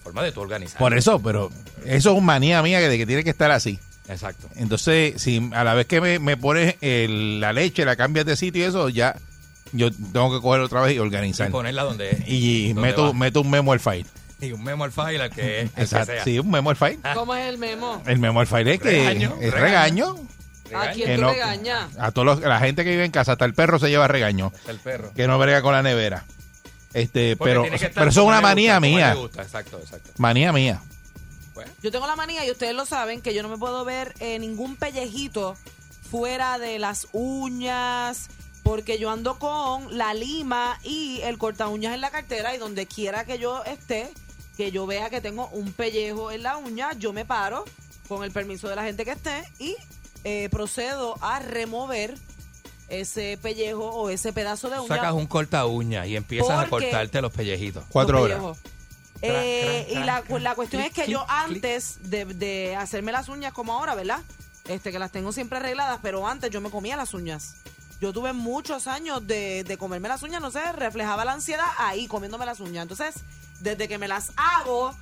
forma de tu organizar. por eso, pero eso es una manía mía que de que tiene que estar así. Exacto. Entonces, si a la vez que me, me pones el- la leche, la cambias de sitio y eso, ya yo tengo que coger otra vez y organizar. Y ponerla donde es. Y donde meto, va. meto un memo al file. Y un memo al file al que, el que Exacto. sea. Sí, un memo al file. ¿Cómo es el memo? El memo al file es que Regaño, es regaño. regaño. ¿A quién tú no- regañas? A todos los- la gente que vive en casa, hasta el perro se lleva regaño. El perro. Que no brega con la nevera. Este, Porque pero, tiene que estar pero eso es como una le gusta, manía le mía. gusta. Exacto, exacto. Manía mía. Yo tengo la manía, y ustedes lo saben, que yo no me puedo ver eh, ningún pellejito fuera de las uñas, porque yo ando con la lima y el corta uñas en la cartera, y donde quiera que yo esté, que yo vea que tengo un pellejo en la uña, yo me paro con el permiso de la gente que esté y eh, procedo a remover ese pellejo o ese pedazo de uña. Sacas un corta uña y empiezas a Porque- cortarte los pellejitos. Cuatro horas. Eh, Crac, crac, y la, crac, la cuestión clic, es que yo clic, clic. antes de, de hacerme las uñas como ahora, ¿verdad? Este, que las tengo siempre arregladas, pero antes yo me comía las uñas. Yo tuve muchos años de, de comerme las uñas, no sé, reflejaba la ansiedad ahí, comiéndome las uñas. Entonces, desde que me las hago,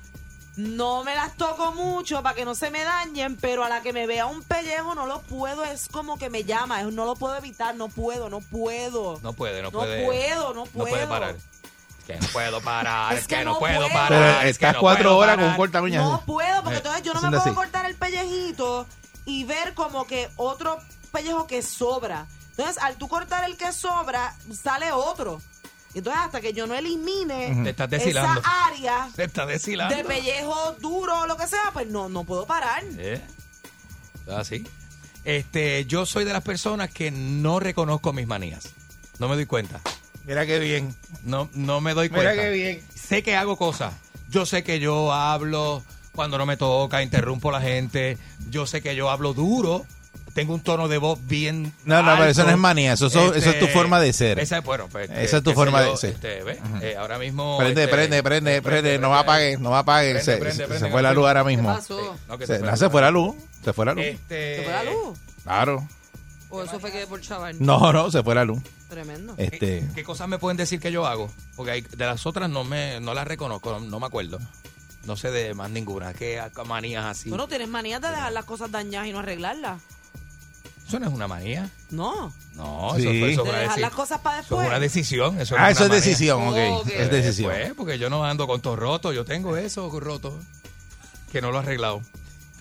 no me las toco mucho para que no se me dañen, pero a la que me vea un pellejo no lo puedo, es como que me llama, es- no lo puedo evitar, no puedo, no puedo. No puede, no, No puede. puedo, no No puede puedo. parar. Es que no puedo parar, Es es, que, que no, no puedo puedo. parar. Pero es que no cuatro puedo horas con un parar. corta uñas. No puedo, porque Eh, entonces yo no me puedo así. cortar el pellejito y ver como que otro pellejo que sobra. Entonces, al tú cortar el que sobra, sale otro. Y Entonces, hasta que yo no elimine Te estás deshilando. esa área Se está deshilando. de pellejo duro o lo que sea, pues no, no puedo parar. Eh, Así. Este, yo soy de las personas que no reconozco mis manías. No me doy cuenta. Mira qué bien. No, no me doy Mira cuenta. qué bien. Sé que hago cosas. Yo sé que yo hablo cuando no me toca, interrumpo a la gente. Yo sé que yo hablo duro tengo un tono de voz bien. No, no, pero eso no es manía, eso, eso- eso es tu forma de ser. Esa es, bueno, pues, Esa es tu forma yo, de ser. este, ¿ves? Eh, ahora mismo. Prende, este, prende, prende, prende, no apague, no apague. Prende, Se, prende, se- prende, se fue la luz ahora mismo. ¿Qué pasó? No, que Se, se fue no, la se luz. fue la luz, se fue la luz. Este, ¿Se fue la luz? Claro. ¿O eso fue que por chaval? No, no, se fue la luz. Tremendo. Este, ¿Qué cosas me pueden decir que yo hago? Porque hay- de las otras no me no las reconozco, no me acuerdo. No sé de más ninguna. ¿Qué manías así? Tú no tienes manías de dejar las cosas dañadas y no arreglarlas. Eso no es una manía. No. No, Sí. eso, fue, eso, De fue dejar deci- las cosas para eso después. es una decisión. Eso no ah, es eso es una manía. decisión, ok. Ok. Es decisión. Pues, porque yo no ando con todo roto, yo tengo eso roto, que no lo he arreglado.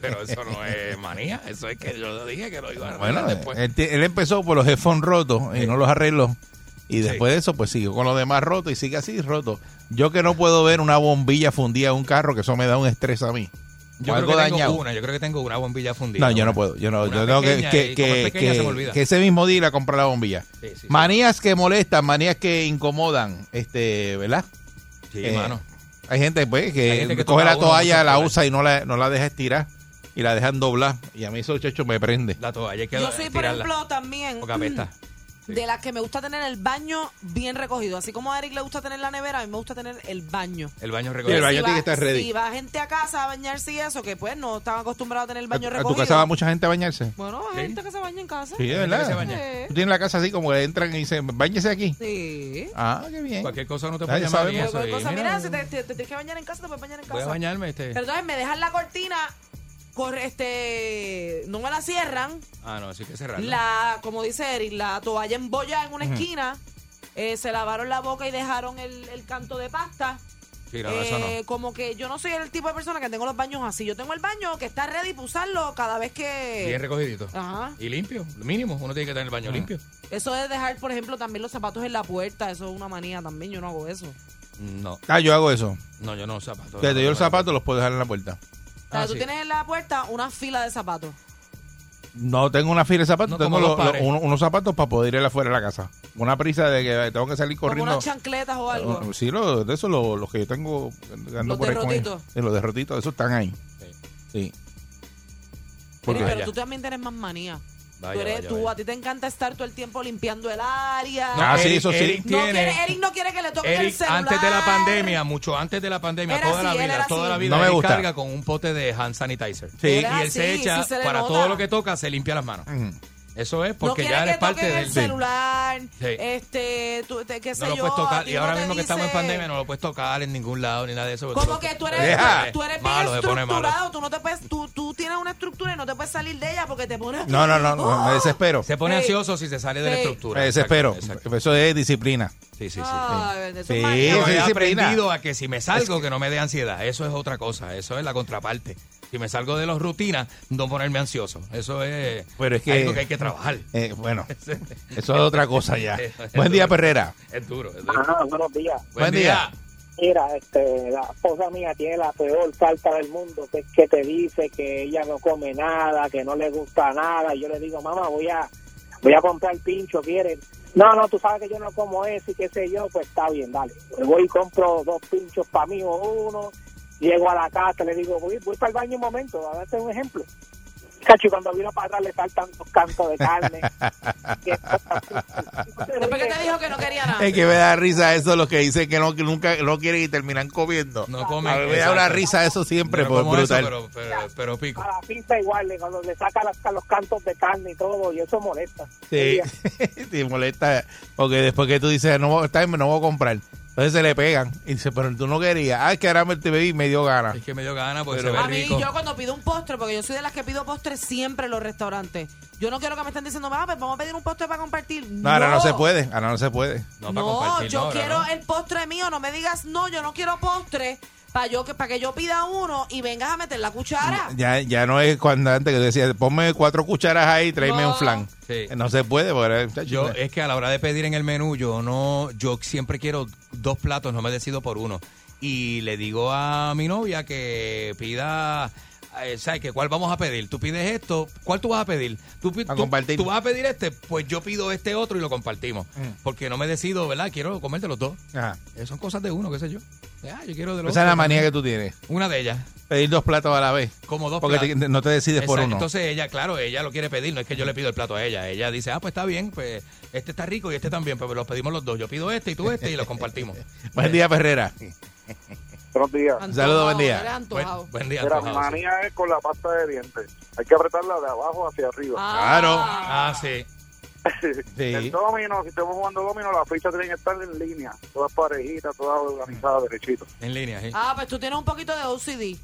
Pero eso no es manía, eso es que yo lo dije que lo iba a arreglar Bueno, después. él, él empezó por los headphones rotos y no los arregló. Y después de eso, pues siguió con los demás rotos y sigue así roto. Yo que no puedo ver una bombilla fundida en un carro, que eso me da un estrés a mí. Yo creo que tengo una, yo creo que tengo una bombilla fundida. No, yo no puedo. Yo no, yo tengo que, que, que, ese mismo día ir a comprar la bombilla. Sí, sí, sí. Manías que molestan, manías que incomodan, este, ¿verdad? Sí, Eh, mano. Hay gente pues que, Hay gente que coge la toalla, la usa y no la, no la deja estirar y la dejan doblar. Y a mí eso, chacho, me prende. La toalla hay que Yo soy, por ejemplo, también porque apesta. de las que me gusta tener el baño bien recogido. Así como a Eric le gusta tener la nevera, a mí me gusta tener el baño. El baño Sí, el recogido. baño si tiene va, que estar ready. Si va gente a casa a bañarse y eso, que pues no están acostumbrados a tener el baño ¿A tu recogido. casa va mucha gente a bañarse? Bueno, hay Sí. gente que se baña en casa. Sí, que verdad. se baña. Sí. Tú tienes la casa así como que entran y dicen, bañese aquí. Sí. Ah, qué bien. Cualquier cosa no te puede llamar. Cualquier cosa, mira, si te, te- te tienes que bañar en casa, te puedes bañar en Voy a casa. bañarme. Este. Pero entonces me dejan la cortina, corre, este, no me la cierran, Ah, no, sí que cerrarlo. la, como dice Eric, la toalla embolla en una esquina, eh, se lavaron la boca y dejaron el, el canto de pasta. Sí, no, eso no. Eh, Como que yo no soy el tipo de persona que tengo los baños así. Yo tengo el baño que está ready para usarlo cada vez que... Bien recogidito. Ajá. Y limpio, mínimo. Uno tiene que tener el baño limpio. Eso de dejar, por ejemplo, también los zapatos en la puerta, eso es una manía también, yo no hago eso. No, Ah, yo hago eso. no, yo no zapatos. Fíjate, no, yo no, los zapatos los puedo dejar en la puerta. Sea, Ah, tú sí. tienes en la puerta una fila de zapatos. No tengo una fila de zapatos, No, tengo como los- los- unos, unos zapatos para poder ir afuera de la casa. Una prisa de que tengo que salir Como corriendo. unas chancletas o algo. Uh, Sí, lo- de esos los, que yo tengo ando Los por derrotitos. Sí, los derrotitos, esos están ahí. Sí. ¿Por Eric, qué? pero tú también tienes más manía. Vaya, tú eres, vaya, tú, vaya. a ti te encanta estar todo el tiempo limpiando el área. Ah, sí, eso sí. Eric No tiene- quiere- Eric no quiere que le toquen el Eric, celular. antes de la pandemia, mucho antes de la pandemia, Era toda la así, vida, toda así. la vida, No me él gusta. carga con un pote de hand sanitizer. Sí. Y él se echa, sí se le para nota. todo lo que toca, se limpia las manos. Eso es porque ya que eres parte toquen del... el celular, Sí. este, tú, te- qué sé No lo yo, puedes a tocar. Y no ahora mismo que estamos en pandemia, no lo puedes tocar en ningún lado ni nada de eso. Como lo- que tú eres, Deja. tú eres bien Malo, malo. estructurado, tú no te puedes, tú, tú tienes una estructura y no te puedes salir de ella porque te pones No, no, no, no, me desespero. Se pone Sí. ansioso si se sale de la Sí. estructura. Me desespero. Exacto, exacto. Eso es disciplina. Sí, sí, sí. Ay, Sí. Yo sí, he aprendido a que si me salgo, que no me dé ansiedad. Eso es otra cosa. Eso es la contraparte. Si me salgo de las rutinas, no ponerme ansioso. Eso es Pero es que- algo que hay que trabajar. Eh, bueno, eso es otra cosa ya. Es Buen día, duro. Perrera. Es duro. Es duro. Ajá, buenos días. Buen, Buen día. Mira, este, la esposa mía tiene la peor falta del mundo, que es que te dice que ella no come nada, que no le gusta nada. Y yo le digo, mamá, voy a, voy a comprar pincho, ¿quieres? No, no, tú sabes que yo no como eso y qué sé yo, pues está bien, dale. Pues voy y compro dos pinchos para mí o uno, llego a la casa, le digo, voy, voy para el baño un momento, a darte un ejemplo. Cacho, cuando vino para atrás le faltan dos cantos de carne. Después que te dijo que no quería nada. Es que me da risa eso, los que dicen que no que nunca no quieren y terminan comiendo. No comen. A mí me da una risa eso siempre, por eso, brutal. pero, pero, pero pico. A la pizza igual, le- cuando le saca las- los cantos de carne y todo, y eso molesta. Sí, sí, molesta. Porque después que tú dices, no, voy- está bien, no voy a comprar. Entonces se le pegan. Y dice, pero tú no querías. Ah, es que ahora me te bebí y me dio ganas. Es que me dio gana porque Pero- se A mí, rico. yo cuando pido un postre, porque yo soy de las que pido postres siempre en los restaurantes. Yo no quiero que me estén diciendo, mamá, pues vamos a pedir un postre para compartir. No, ahora no se puede. Ahora no se puede. No, para No, compartir. yo no, quiero no. el postre mío. No me digas, no, yo no quiero postre para yo que para que yo pida uno y vengas a meter la cuchara. Ya, ya no es cuando antes que decía, ponme cuatro cucharas ahí, tráeme No. un flan. Sí. No se puede, porque, Yo es que a la hora de pedir en el menú, yo no, yo siempre quiero dos platos, no me decido por uno. Y le digo a mi novia que pida eh, ¿sabes qué? ¿Cuál vamos a pedir? Tú pides esto, ¿cuál tú vas a pedir? Tú, A tú- vas a pedir este, pues yo pido este otro y lo compartimos. Porque no me decido, ¿verdad? Quiero comerte los dos. Ajá. Eh, son cosas de uno, qué sé yo. Ah, yo quiero de los Esa es la manía que tú tienes. Una de ellas. Pedir dos platos a la vez. Como dos Porque platos. te- no te decides por uno. Entonces ella, claro, ella lo quiere pedir, no es que yo le pido el plato a ella. Ella dice, ah, pues está bien, pues este está rico y este también, pues los pedimos los dos. Yo pido este y tú este y los compartimos. Buen día, Ferrera. Buenos días. Saludos, buen día. Buen, buen día, sí. manía es con la pasta de dientes. Hay que apretarla de abajo hacia arriba. Claro. Ah, sí. Sí. El domino, si estamos jugando domino, las fichas tienen que estar en línea. Todas parejitas, todas organizadas, derechito. En línea, sí. Ah, pues tú tienes un poquito de OCD.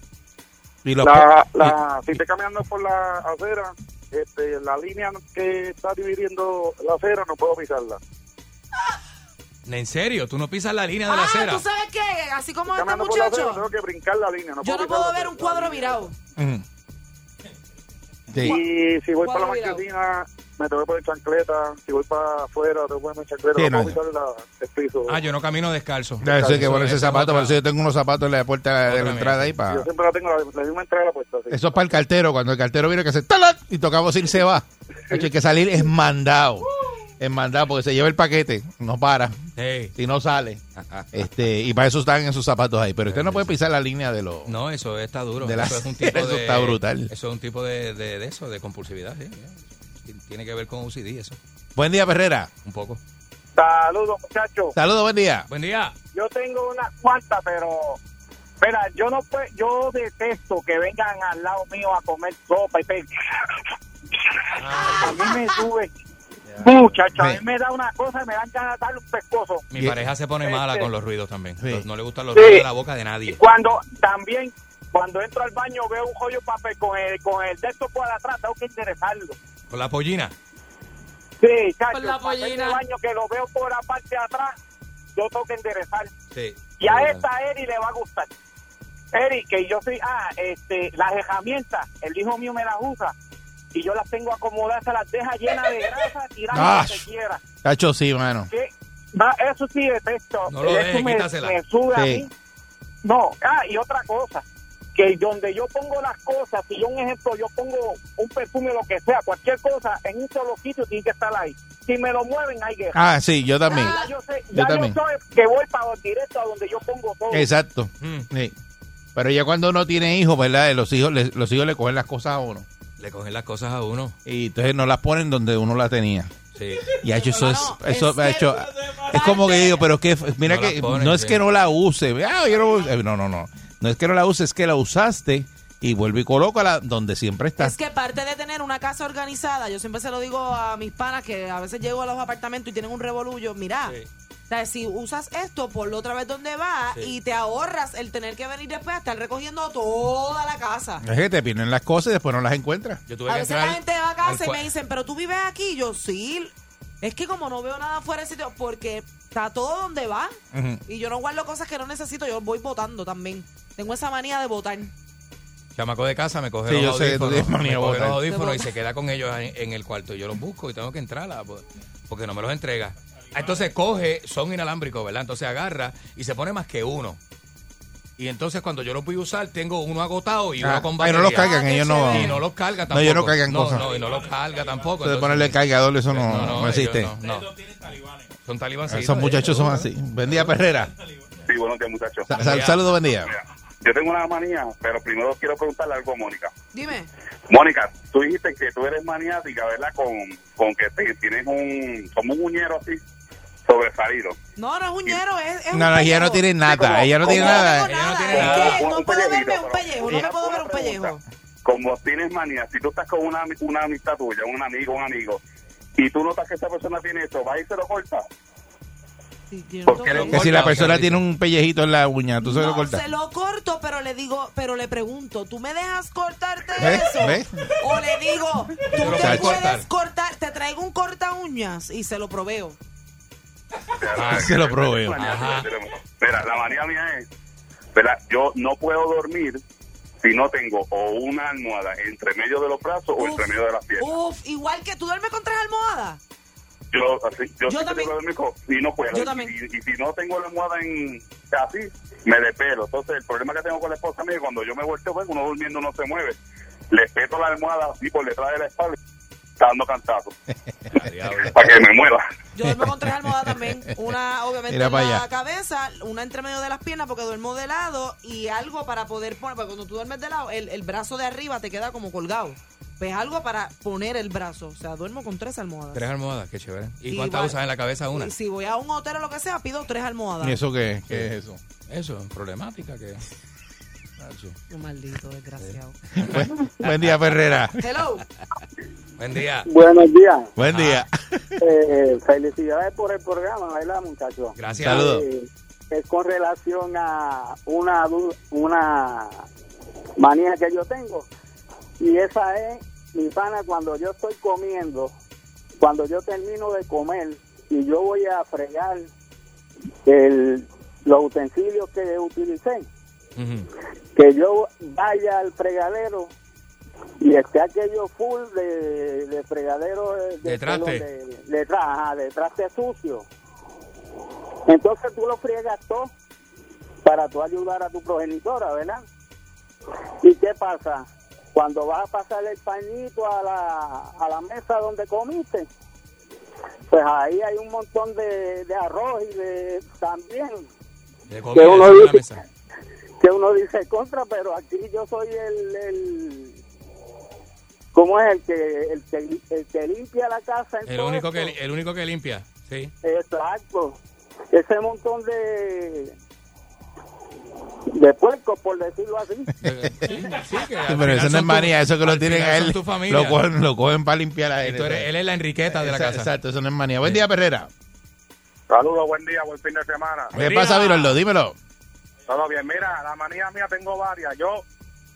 Y La, la, si estoy caminando por la acera, este, la línea que está dividiendo la acera no puedo pisarla. ¿En serio? ¿Tú no pisas la línea de la Ah, acera? ¿tú sabes qué? Así como este la acera, muchacho. tengo que brincar la línea. No Yo no puedo la- ver un la cuadro virado. Sí. Y si voy para la marquesina, me tengo que poner chancleta. Si voy para afuera, tengo que ponerme chancleta. Sí, no, no, puedo pisar la- el piso. Ah, yo no camino descalzo. Ya, eso hay que ponerse zapatos, por eso yo tengo unos zapatos en la puerta de la entrada ahí para... Yo siempre la tengo la, la misma entrada puesta. sí. Eso es para el cartero, cuando el cartero viene que se ¡talac! y tocamos ir se va. Hay que salir es mandado. Es mandado porque se lleva el paquete, no para, Ey. si no sale. Este, y para eso están en sus zapatos ahí. Pero usted no puede pisar la línea de los... No, eso está duro. De la- eso es un tipo eso de, está brutal. Eso es un tipo de, de, de eso, de compulsividad, sí. Tiene que ver con UCD, eso. Buen día, Ferrera. Un poco. Saludos, muchachos. Saludos, buen día. Buen día. Yo tengo unas cuantas, pero. Mira, yo no pue- yo detesto que vengan al lado mío a comer sopa y pe- A mí me sube. Muchacho, a mí me da una cosa y me dan ganas de darle un pescozo. Mi Y- pareja se pone mala Este- con los ruidos también. Sí. No le gustan los Sí. ruidos de la boca de Y nadie. cuando también, cuando entro al baño, veo un joyo papel con el, con el de esto por atrás, tengo que interesarlo. Con la pollina. Sí, chacho, Con la el pollina. de baño que lo veo por la parte de atrás, yo tengo que enderezar. Sí. Y a esta Eri le va a gustar. Eri, que yo soy, ah, este, las herramientas, el hijo mío me las usa y yo las tengo acomodadas, se las deja llenas de grasa, tirando Ah. lo que quiera. Cacho, sí, mano. Que, va, eso sí detesto. No lo eso deje, me, sube a Sí. mí. No, ah, y otra cosa, que donde yo pongo las cosas, si yo un ejemplo, yo pongo un perfume, lo que sea, cualquier cosa, en un solo sitio tiene que estar ahí. Si me lo mueven, hay guerra. Ah, sí, yo también. Ya yo sé, Yo ya yo, también. sé que voy para directo a donde yo pongo todo. Exacto. Mm. Sí. Pero ya cuando uno tiene hijos, ¿verdad? Los hijos, le- los hijos le cogen las cosas a uno. Le cogen las cosas a uno. Y entonces no las ponen donde uno las tenía. Sí. Y ha hecho eso es, Hermano, eso es hecho, es como que digo, pero que mira No que ponen, no es sí. que no la use, ah, yo no, no, no, no, no es que no la use, es que la usaste y vuelve y colócala donde siempre está. Es que parte de tener una casa organizada, yo siempre se lo digo a mis panas que a veces llego a los apartamentos y tienen un revolullo. Mira, Sí. O sea, si usas esto, ponlo otra vez donde va Sí. y te ahorras el tener que venir después a estar recogiendo toda la casa. Es que te pierden las cosas y después no las encuentras. Yo tuve A que veces la gente va a casa y me dicen, pero tú vives aquí. Y yo, sí. Es que como no veo nada fuera del sitio, porque está todo donde va. Y yo no guardo cosas que no necesito, yo voy votando también. Tengo esa manía de votar. Chamaco de casa me coge Sí, los audífonos, me coge los audífonos y se queda con ellos en, en el cuarto. Yo los busco y tengo que entrar a- porque no me los entrega. Entonces coge, son inalámbricos, ¿verdad? Entonces agarra y se pone más que uno. Y entonces cuando yo los voy a usar, tengo uno agotado y Ah, uno con batería. no los cargan, ellos no. Y no los carga tampoco. No, ellos no cargan no, cosas. No, y no los carga tampoco. Entonces entonces- ponerle cargador, eso no, no, ellos existe. no, no. Son talibancitos. Esos muchachos son así. Buen día, Perrera. Sí, buenos días, muchachos. Sa- sal- saludos, buen día. Yo tengo una manía, pero primero quiero preguntarle algo a Mónica. Dime. Mónica, tú dijiste que tú eres maniática, ¿verdad? Con, con que te- tienes un, como un muñero así, sobresalido. No, no es un ñero, es, es un No, no, ella pellejo. no tiene nada. como- Ella no tiene como- nada. No Ella no nada, es que Un- no un puedo verme pellejito, un pero- pellejo, no me puedo ver un pellejo. Como tienes manía, si tú estás con una, una amistad tuya, un amigo, un amigo, y tú notas que esa persona tiene esto, ¿vas y se lo cortas? Sí, yo no ¿Por qué tengo- le- Que si la Corta, persona tiene un pellejito en la uña, tú se lo No, cortas. se lo corto, pero le digo, pero le pregunto, ¿tú me dejas cortarte ¿Ves? eso? ¿Ves? O le digo, tú lo me puedes puedes cortar. cortar, te traigo un corta uñas y se lo proveo. Ah, Se lo. Ajá. Mira, la manía mía es, ¿verdad? Yo no puedo dormir si no tengo o una almohada entre medio de los brazos o entre medio de las piernas. Uf, igual que tú duermes con tres almohadas. Yo, así, yo, Yo sí que también. tengo que y no puedo. Yo Y- también. Y, y si no tengo la almohada en así, me despelo. Entonces, el problema que tengo con la esposa mía es que cuando yo me volteo, pues, uno durmiendo no se mueve. Le peto la almohada así por detrás de la espalda, está dando para que me mueva. Yo duermo con tres almohadas también. Una, obviamente, Mira en la allá. cabeza, una entre medio de las piernas porque duermo de lado y algo para poder poner, porque cuando tú duermes de lado, el, el brazo de arriba te queda como colgado. Pues algo para poner el brazo. O sea, duermo con tres almohadas. Tres almohadas, qué chévere. ¿Y Y cuántas usas en la cabeza? Una. Y si voy a un hotel o lo que sea, pido tres almohadas. ¿Y eso qué, qué es eso? Eso, problemática que... Un maldito desgraciado. Buen, buen día, Ferrera. Hello. Buen día. Buenos días. Buen día. Eh, felicidades por el programa, ¿verdad, muchachos? Gracias. Saludos. Eh, es con relación a una, una manía que yo tengo. Y esa es, mi pana, cuando yo estoy comiendo, cuando yo termino de comer y yo voy a fregar el, los utensilios que utilicé, que yo vaya al fregadero y esté aquello full de, de fregadero de, De traste. de, de tra- ajá, de traste sucio. Entonces tú lo friegas todo para tú ayudar a tu progenitora, ¿verdad? ¿Y qué pasa? Cuando vas a pasar el pañito a la, a la mesa donde comiste, pues ahí hay un montón de, de arroz y de también De que uno la dice mesa. que uno dice contra pero aquí yo soy el, el cómo es el que el que, el que limpia la casa en El único, que, esto? el único que limpia, sí. exacto ese montón de de puercos por decirlo así Sí, que al Sí, pero eso no es manía, eso que lo tienen a él. tu familia. Lo cogen, lo cogen para limpiar a él. tú eres- él es la Enriqueta de la Exacto, casa. Exacto, eso no es manía. Buen día, Ferrera. Saludos, buen día, buen fin de semana. ¿Qué pasa, Viroldo? Dímelo. Todo bien, mira, la manía mía tengo varias. Yo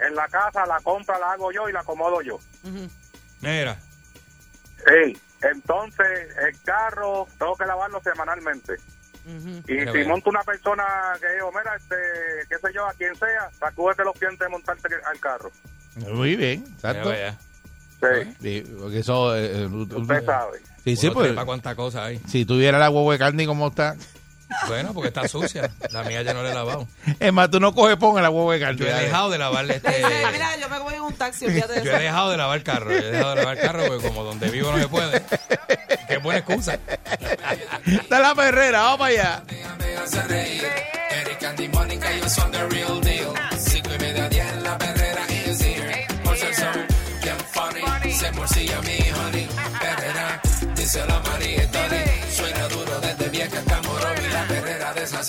en la casa la compra la hago yo y la acomodo yo. Mira. Sí, entonces el carro tengo que lavarlo semanalmente. Y Qué si monto una persona que digo, mira, este, qué sé yo, a quien sea, sacúdete los pies de montarte al carro. Muy bien, exacto. Sí, Sí, porque eso. eh, eh, usted sabe. Sí, sí, pues. trepa cuánta cosa hay. Si tuviera la huevo de carne como está. Bueno, porque está sucia. La mía ya no la he lavado. Es más, tú no coges pon en la huevo de carne. Yo he dejado de lavarle este... Mira, yo me voy en un taxi, Yo he dejado de lavar carro. Yo he dejado de lavar carro porque como donde vivo no se puede. Qué buena excusa. Está la perrera, vamos para allá. Eric Andy Mónica, ellos son the real deal. Cinco y media, diez, la perrera is here. Por ser son bien funny, se morcilla mi honey. Perrera, dice la María Tony.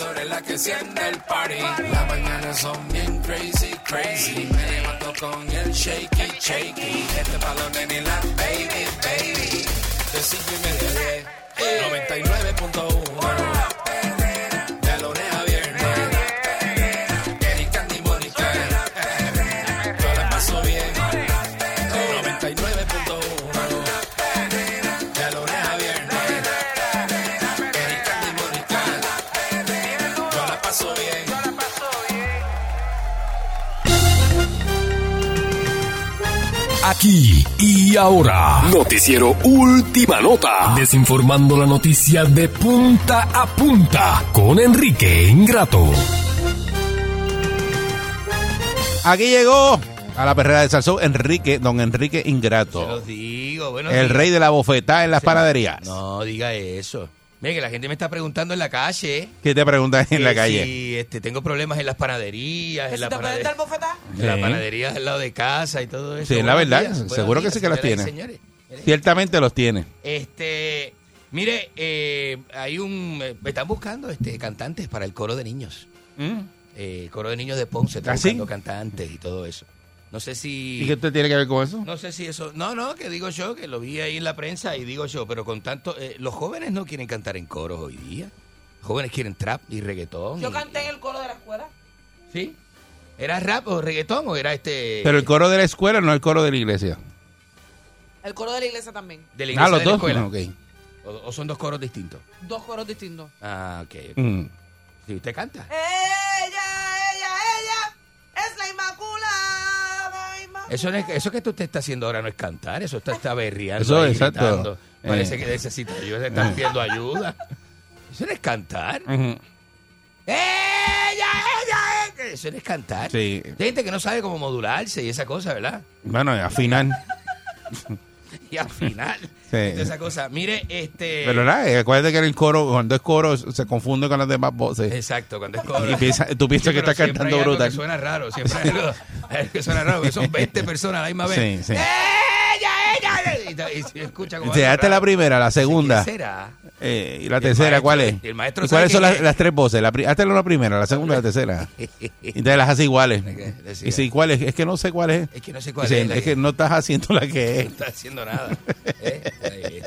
Horas es la que enciende el party. Las mañanas son bien crazy, crazy. Me levanto con el shaky, shaky. Este palo nene y la baby, baby. De cinco y media, a diez. 99.1 Aquí y ahora, Noticiero Última Nota, desinformando la noticia de punta a punta con Enrique Ingrato. Aquí llegó a la perrera de Salsón Enrique, don Enrique Se Ingrato. los digo, bueno. El rey de la bofetada en las panaderías. No, diga eso. Mira que la gente me está preguntando en la calle. ¿Qué te preguntan en la calle? Si este, tengo problemas en las panaderías, ¿Que en si la te pueden dar bofetada? En la Sí. panadería al lado de casa y todo eso. Sí, la verdad, días, seguro que sí que las tiene. señores. Ciertamente los tiene. Este, mire, eh, hay un, eh, me están buscando este cantantes para el coro de niños. Eh, coro de niños de Ponce, están ¿Ah, sí? buscando cantantes y todo eso. No sé si. ¿Y qué usted tiene que ver con eso? No sé si eso. No, no, que digo yo, que lo vi ahí en la prensa y digo yo, pero con tanto. eh, los jóvenes no quieren cantar en coros hoy día. Los jóvenes quieren trap y reggaetón. Yo y- canté en el coro de la escuela. ¿Sí? ¿Era rap o reggaetón o era este. Pero el coro de la escuela no el coro de la iglesia. El coro de la iglesia también. de la Ah, iglesia los de la dos. escuela? Ah, ok. O, o son dos coros distintos? Dos coros distintos. Ah, ok. ok. Mm. Sí, usted canta. Ella, Eso, no es, eso que usted está haciendo ahora no es cantar, eso está, está berreando. Eso, exacto. gritando. Parece Eh. que necesita ayuda, se están pidiendo ayuda. Eso no es cantar. Ujú. ¡Ella, ella, ella! Eso no es cantar. Sí. Hay gente que no sabe cómo modularse y esa cosa, ¿verdad? Bueno, al final. Y al final, Sí. esa cosa. Mire, este. Pero nada, eh, acuérdate que en el coro, cuando es coro, se confunde con las demás voces. Exacto, cuando es coro. Y piensa- tú piensas que pero estás cantando hay algo brutal. Que suena raro, siempre hay algo, hay algo que suena raro, porque son 20 personas a la misma vez. Sí, sí. ¡Ella, ella! Y, y se escucha como. Te daste la primera, la segunda. ¿Qué será? Eh, y la tercera, maestro- ¿cuál es? el maestro ¿Y sabe cuáles son las, es. las tres voces? La, hazte la primera, la segunda y la tercera. Y te las haces iguales. Y si, ¿cuál es? Es que no sé cuál es. Es que no sé cuál es que no estás haciendo la que es. No está haciendo nada. ¿eh?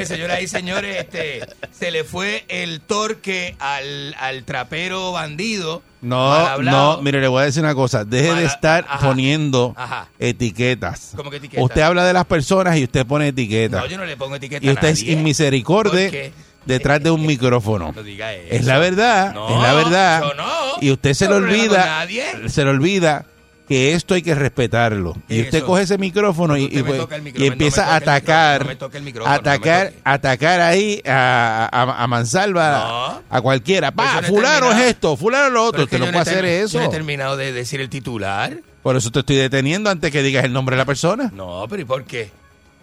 Mire, señoras y señores, este, se le fue el torque al, al trapero bandido. No, no, mire, le voy a decir una cosa. Deje de estar ajá, poniendo ajá. etiquetas. ¿Cómo que etiquetas? Usted habla de las personas y usted pone etiquetas. No, yo no le pongo etiqueta y usted a es inmisericorde detrás de un micrófono. No diga eso. Es la verdad, No, es la verdad. yo no. Y usted se No le olvida, nadie. se le olvida que esto hay que respetarlo. Y usted Eso. coge ese micrófono y, y pues- y empieza no a atacar, no no atacar, atacar ahí a, a, a Mansalva, a cualquiera. Pa, fulano es esto, fulano es lo otro. Usted no puede hacer eso. Yo he terminado de decir el titular. Por eso te estoy deteniendo antes que digas el nombre de la persona. No, pero ¿y por qué?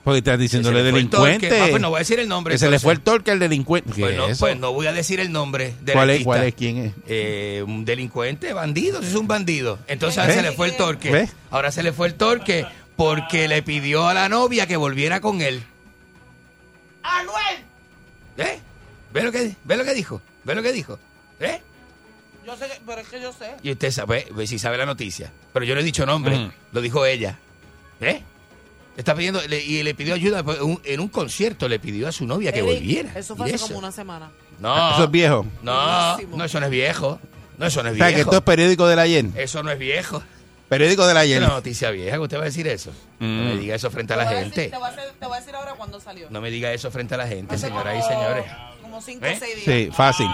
Porque estás diciéndole delincuente. torque. Ah, pues no voy a decir el nombre, Que se le fue el torque al delincuente. ¿Qué Pues es no, pues no voy a decir el nombre del ¿Cuál es. ¿Cuál es? ¿Quién es? Eh, un delincuente, bandido, es un bandido. Entonces ahora ¿Ves? se le fue el torque. ¿Ves? Ahora se le fue el torque porque le pidió a la novia que volviera con él. ¡Anuel! ¿Eh? ¿Ve lo que, ve lo que dijo? ¿Ve lo que dijo? ¿Eh? Yo sé, que- pero es que yo sé. Y usted sabe, si sabe la noticia. Pero yo no he dicho nombre, Mm. lo dijo ella. ¿Eh? Está pidiendo, le- y le pidió ayuda pues, un- en un concierto, le pidió a su novia que Eric, volviera. Eso fue hace como una semana. No. Eso es viejo. No, no, eso no es viejo. No, eso no es O sea, que viejo. esto es periódico del ayer. Eso no es viejo. Periódico del Es ayer. una noticia vieja que usted va a decir eso. No Mm. me diga eso frente a la decir- gente. te, voy a hacer- te voy a decir ahora cuándo salió. No me diga eso frente a la gente, señoras y señores. Como 5 ¿Eh? o 6 días. Sí, fácil.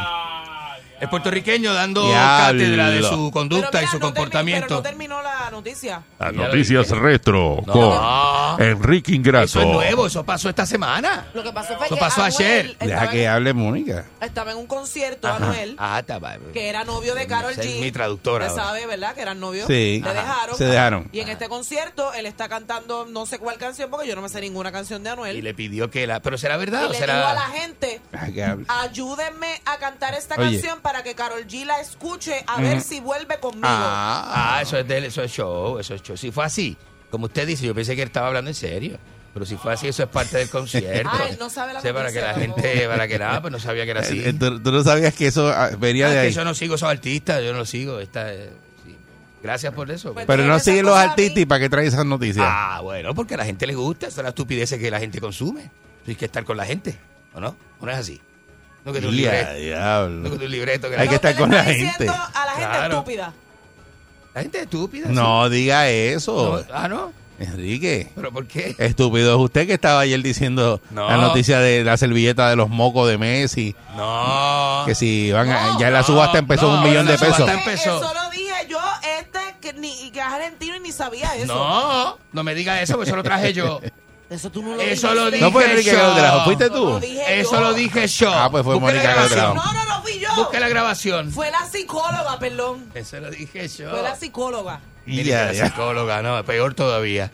Es puertorriqueño dando Diablo. cátedra de su conducta mira, y su no comportamiento. pero no terminó la noticia. Las Ya lo noticias retro No. con Enrique Ingrato. Eso es nuevo, eso pasó esta semana. Lo que pasó fue Eso que pasó Anuel ayer. Deja Estaba, que hable Mónica. estaba en un concierto, Ajá. Anuel, Ah, está va- que era novio de Carol G. mi traductora Usted sabe, ¿verdad? Que eran novios. Sí. Le Ajá. dejaron. Se dejaron. Y en este concierto, él está cantando no sé cuál canción, porque yo no me sé ninguna canción de Anuel. Y le pidió que la. ¿Pero será verdad Y o le dijo a la será.? gente, Deja que hable. ayúdenme a cantar esta Oye. canción para que Carol G la escuche a ver si vuelve conmigo. Ah, eso es, de, eso es show, eso es show. Si fue así, como usted dice, yo pensé que él estaba hablando en serio. Pero si fue así, eso es parte del concierto. Ah, él no sabe la para que la gente, para que nada, pues no sabía que era así. Eh, eh, ¿Tú, tú no sabías que eso ah, venía Ah, de es que ahí. yo no sigo esos artistas, yo no los sigo. Esta, eh, sí. Gracias por eso. Pues Pero no siguen los artistas y para qué trae esas noticias. Ah, bueno, porque a la gente le gusta, son las estupideces que la gente consume. Hay que estar con la gente, ¿o no? ¿O no es así? No que Ya, libreto. diablo. No que tú un libreto. Que Hay que estar con la gente. diciendo a la gente Claro. estúpida. la gente es estúpida. sí. No diga eso. No, Ah, ¿no? Enrique. ¿Pero por qué? Estúpido es usted que estaba ayer diciendo No. la noticia de la servilleta de los mocos de Messi. No. Que si van a, No, ya la subasta empezó un millón de pesos. empezó. Eso lo dije yo, este que, ni, que es argentino y ni sabía eso. No, no me diga eso, porque eso lo traje yo. Eso tú no lo Eso dijiste. lo dije No fue Enrique que lo trajo, ¿fuiste tú? lo dije Eso yo. lo dije yo. Ah, pues fue la Mónica lo grabación. trajo. No, no, no fui yo. Busque la grabación. Fue la psicóloga, perdón. Eso lo dije yo. Fue la psicóloga. Mire, Ya, la ya. psicóloga, no, peor todavía.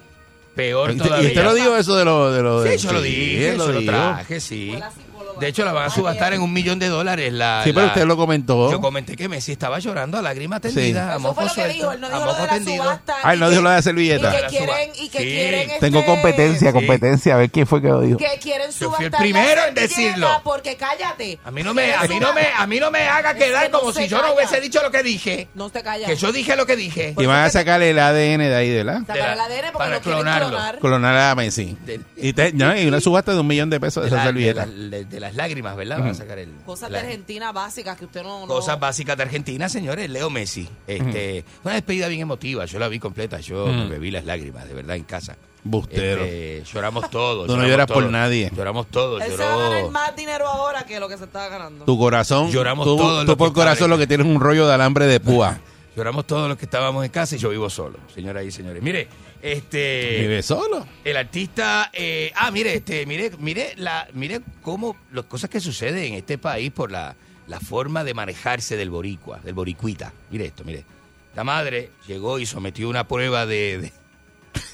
Peor ¿Y usted, todavía. y usted no dijo eso de lo de lo de Sí, yo lo dije, él yo lo dijo. traje, sí. Fue la psicóloga. De hecho, la van a subastar en un millón de dólares. La, Sí, pero la- usted lo comentó. Yo comenté que Messi estaba llorando a lágrimas tendidas, a Eso fue lo que dijo. Él no a dijo lo de la tendido. subasta. Ah, él no dijo lo de la Y servilleta. que La quieren, y que Sí. quieren Tengo este, competencia, Sí. competencia. A ver quién fue que lo dijo. Que quieren Yo fui subastar el primero en la decirlo. Porque cállate. A mí no me, a mí no me, a mí no me haga quedar que no como si yo no hubiese dicho lo que dije. No te callas. Que yo dije lo que dije. Y van a sacarle el ADN de ahí, ¿verdad? Sacar de la- el ADN porque para lo clonarlo. clonar. Clonar a Messi. Y, te- no, y una subasta de un millón de pesos de, esa la- de servilleta. la- de- de las lágrimas, ¿verdad? Van a sacar el. Cosas la- de Argentina básicas que usted no... no- Cosas básicas de Argentina, señores. Leo Messi. Este, Fue una despedida bien emotiva. Yo la vi completa. Yo bebí las lágrimas, de verdad, en casa. Bustero. Este, lloramos todos. Tú no lloras por nadie. Lloramos todos. Él se va a ganar más dinero ahora que lo que se estaba ganando. Tu corazón, Lloramos tú, todos tú por corazón lo que tienes es un rollo de alambre de púa. Lloramos todos los que estábamos en casa y yo vivo solo, señoras y señores. Mire, este... ¿Vive solo? El artista, eh, ah, mire, este, mire, mire, la, mire cómo las cosas que suceden en este país por la, la forma de manejarse del boricua, del boricuita. Mire esto, mire. La madre llegó y sometió una prueba de, de-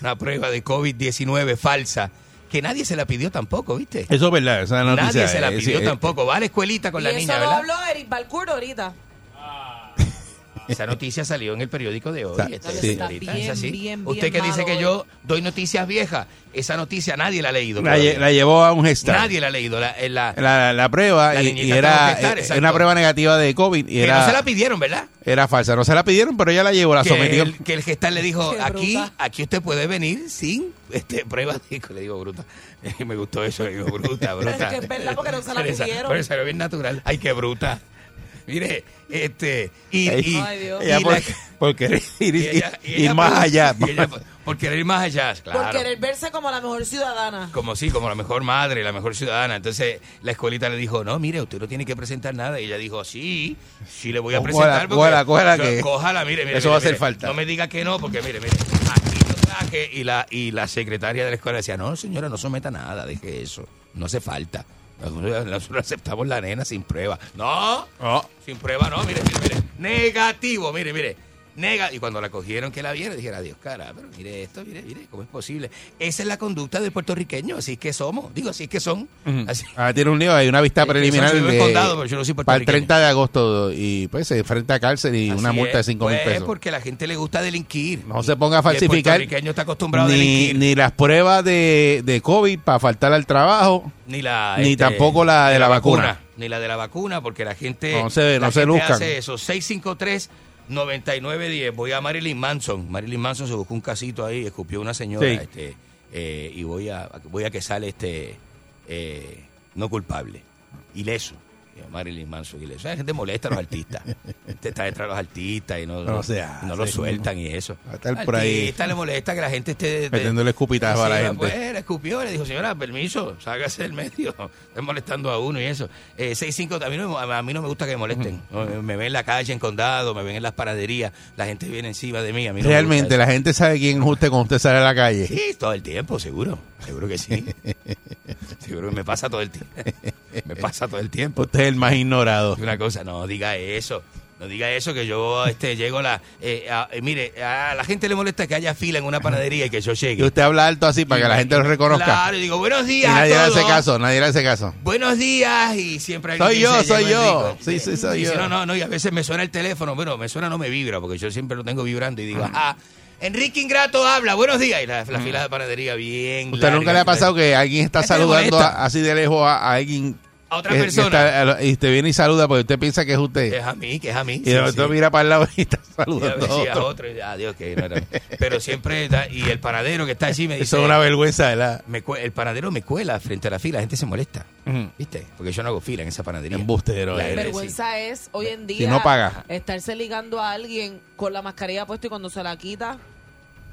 una prueba de COVID-19 falsa que nadie se la pidió tampoco, ¿viste? Eso es verdad, esa noticia. Nadie se la eh, pidió eh, tampoco. Va a la escuelita con y la eso niña, lo ¿verdad? habló Eric Balcourt ahorita. Esa noticia salió en el periódico de hoy. Está- este, sí. Está es así. bien, bien, Usted que dice que yo doy noticias viejas, esa noticia nadie la ha leído. La, todavía. lle- la llevó a un gestar. Nadie la ha leído. La, en la, La, la prueba La y, y era gestar, eh, una prueba negativa de COVID y que era, no se la pidieron, ¿verdad? era falsa. No se la pidieron, pero ella la llevó, la que sometió. El, que el gestal le dijo, aquí aquí usted puede venir sin este prueba. de-". Le digo, bruta. Me gustó eso, le digo, bruta, bruta. Es que es verdad, porque no se la pidieron. Pero salió bien natural. Ay, qué bruta. Mire, este, y, y- Ay, y la- por, por querer ir, y ella- y ir ella más por- allá. y ella por, querer ir más allá, claro. Por querer verse como la mejor ciudadana. Como sí, como la mejor madre, la mejor ciudadana. Entonces la escuelita le dijo, no, mire, usted no tiene que presentar nada. Y ella dijo, sí, sí le voy a Cójala, presentar. porque cójala, cójala que- Cójala, mire, mire. eso mire, va a hacer mire. falta. No me diga que no, porque mire, mire, aquí lo traje. Y la, y la secretaria de la escuela decía, no, señora, no someta nada, deje eso. No hace falta. Nosotros aceptamos la nena sin prueba. No, Oh, sin prueba no, mire, mire, mire. Negativo, mire, mire. Nega y cuando la cogieron que la vieron, dijeron, adiós, cara, pero mire esto, mire, mire, ¿cómo es posible? Esa es la conducta del puertorriqueño, así es que somos, digo, así es que son. Así. Ahora tiene un lío, hay una vista preliminar de- condado, pero yo no soy para el puertorriqueño. 30 de agosto y pues se enfrenta a cárcel y una multa de es, 5 mil pues, pesos. porque a la gente le gusta delinquir. No se ponga a falsificar El puertorriqueño está acostumbrado a delinquir. ni las pruebas de, de COVID para faltar al trabajo. Ni la Ni tampoco la de la vacuna. Ni la de la vacuna, porque la gente. No se- la no se luzcan. hace eso. 653-9910. Voy a Marilyn Manson. Marilyn Manson se buscó un casito ahí, escupió una señora. Sí. Este, eh, y voy a, voy a que sale este. eh, no culpable. Ileso. Marilyn Manson ileso. La gente molesta a los artistas. Usted está detrás de los artistas y no, No no, sea, y no lo sí, sueltan y eso. Va a estar Al por ahí. artista le molesta que la gente esté. Metiéndole escupitazos a la gente. Pues, le escupió, le dijo, señora, permiso, ságase del medio. Están molestando a uno y eso. Eh, 6-5, a mí, no, me- a mí no me gusta que me molesten. Me ven en la calle, en condado, me ven en las panaderías, la gente viene encima de mí. A mí no me Realmente, la gente sabe quién es usted cuando usted sale a la calle. Sí, todo el tiempo, seguro. Seguro que sí. seguro que me pasa todo el tiempo. me pasa todo el tiempo. Usted es el más ignorado. Una cosa, no diga eso. No diga eso, que yo este, llego a la... eh, a- eh, mire, a la gente le molesta que haya fila en una panadería y que yo llegue. Y usted habla alto así para que la gente lo reconozca. Claro, y digo, buenos y días nadie le hace caso, nadie le hace caso. Buenos días y siempre hay Soy yo, soy yo. Sí, sí, soy y yo. no, no, no, y a veces me suena el teléfono, bueno, me suena, no me vibra, porque yo siempre lo tengo vibrando y digo, ah, Enrique Ingrato habla, buenos días. Y la, la fila de panadería bien ¿Usted nunca le ha pasado que alguien está saludando así de lejos a, a alguien A otra que- que persona. está- y usted viene y saluda porque usted piensa que es usted? Es a mí, que es a mí. y momento mira para el lado y está Y a saludando ver a otro. y, adiós, que no era. Pero siempre, da- y el panadero que está allí me dice... Eso es una vergüenza, ¿verdad? me el panadero me cuela frente a la fila, la gente se molesta. ¿viste? Porque yo no hago fila en esa panadería. Embustero, La eh. Vergüenza es hoy en día Si no paga. estarse ligando a alguien con la mascarilla puesta y cuando se la quita.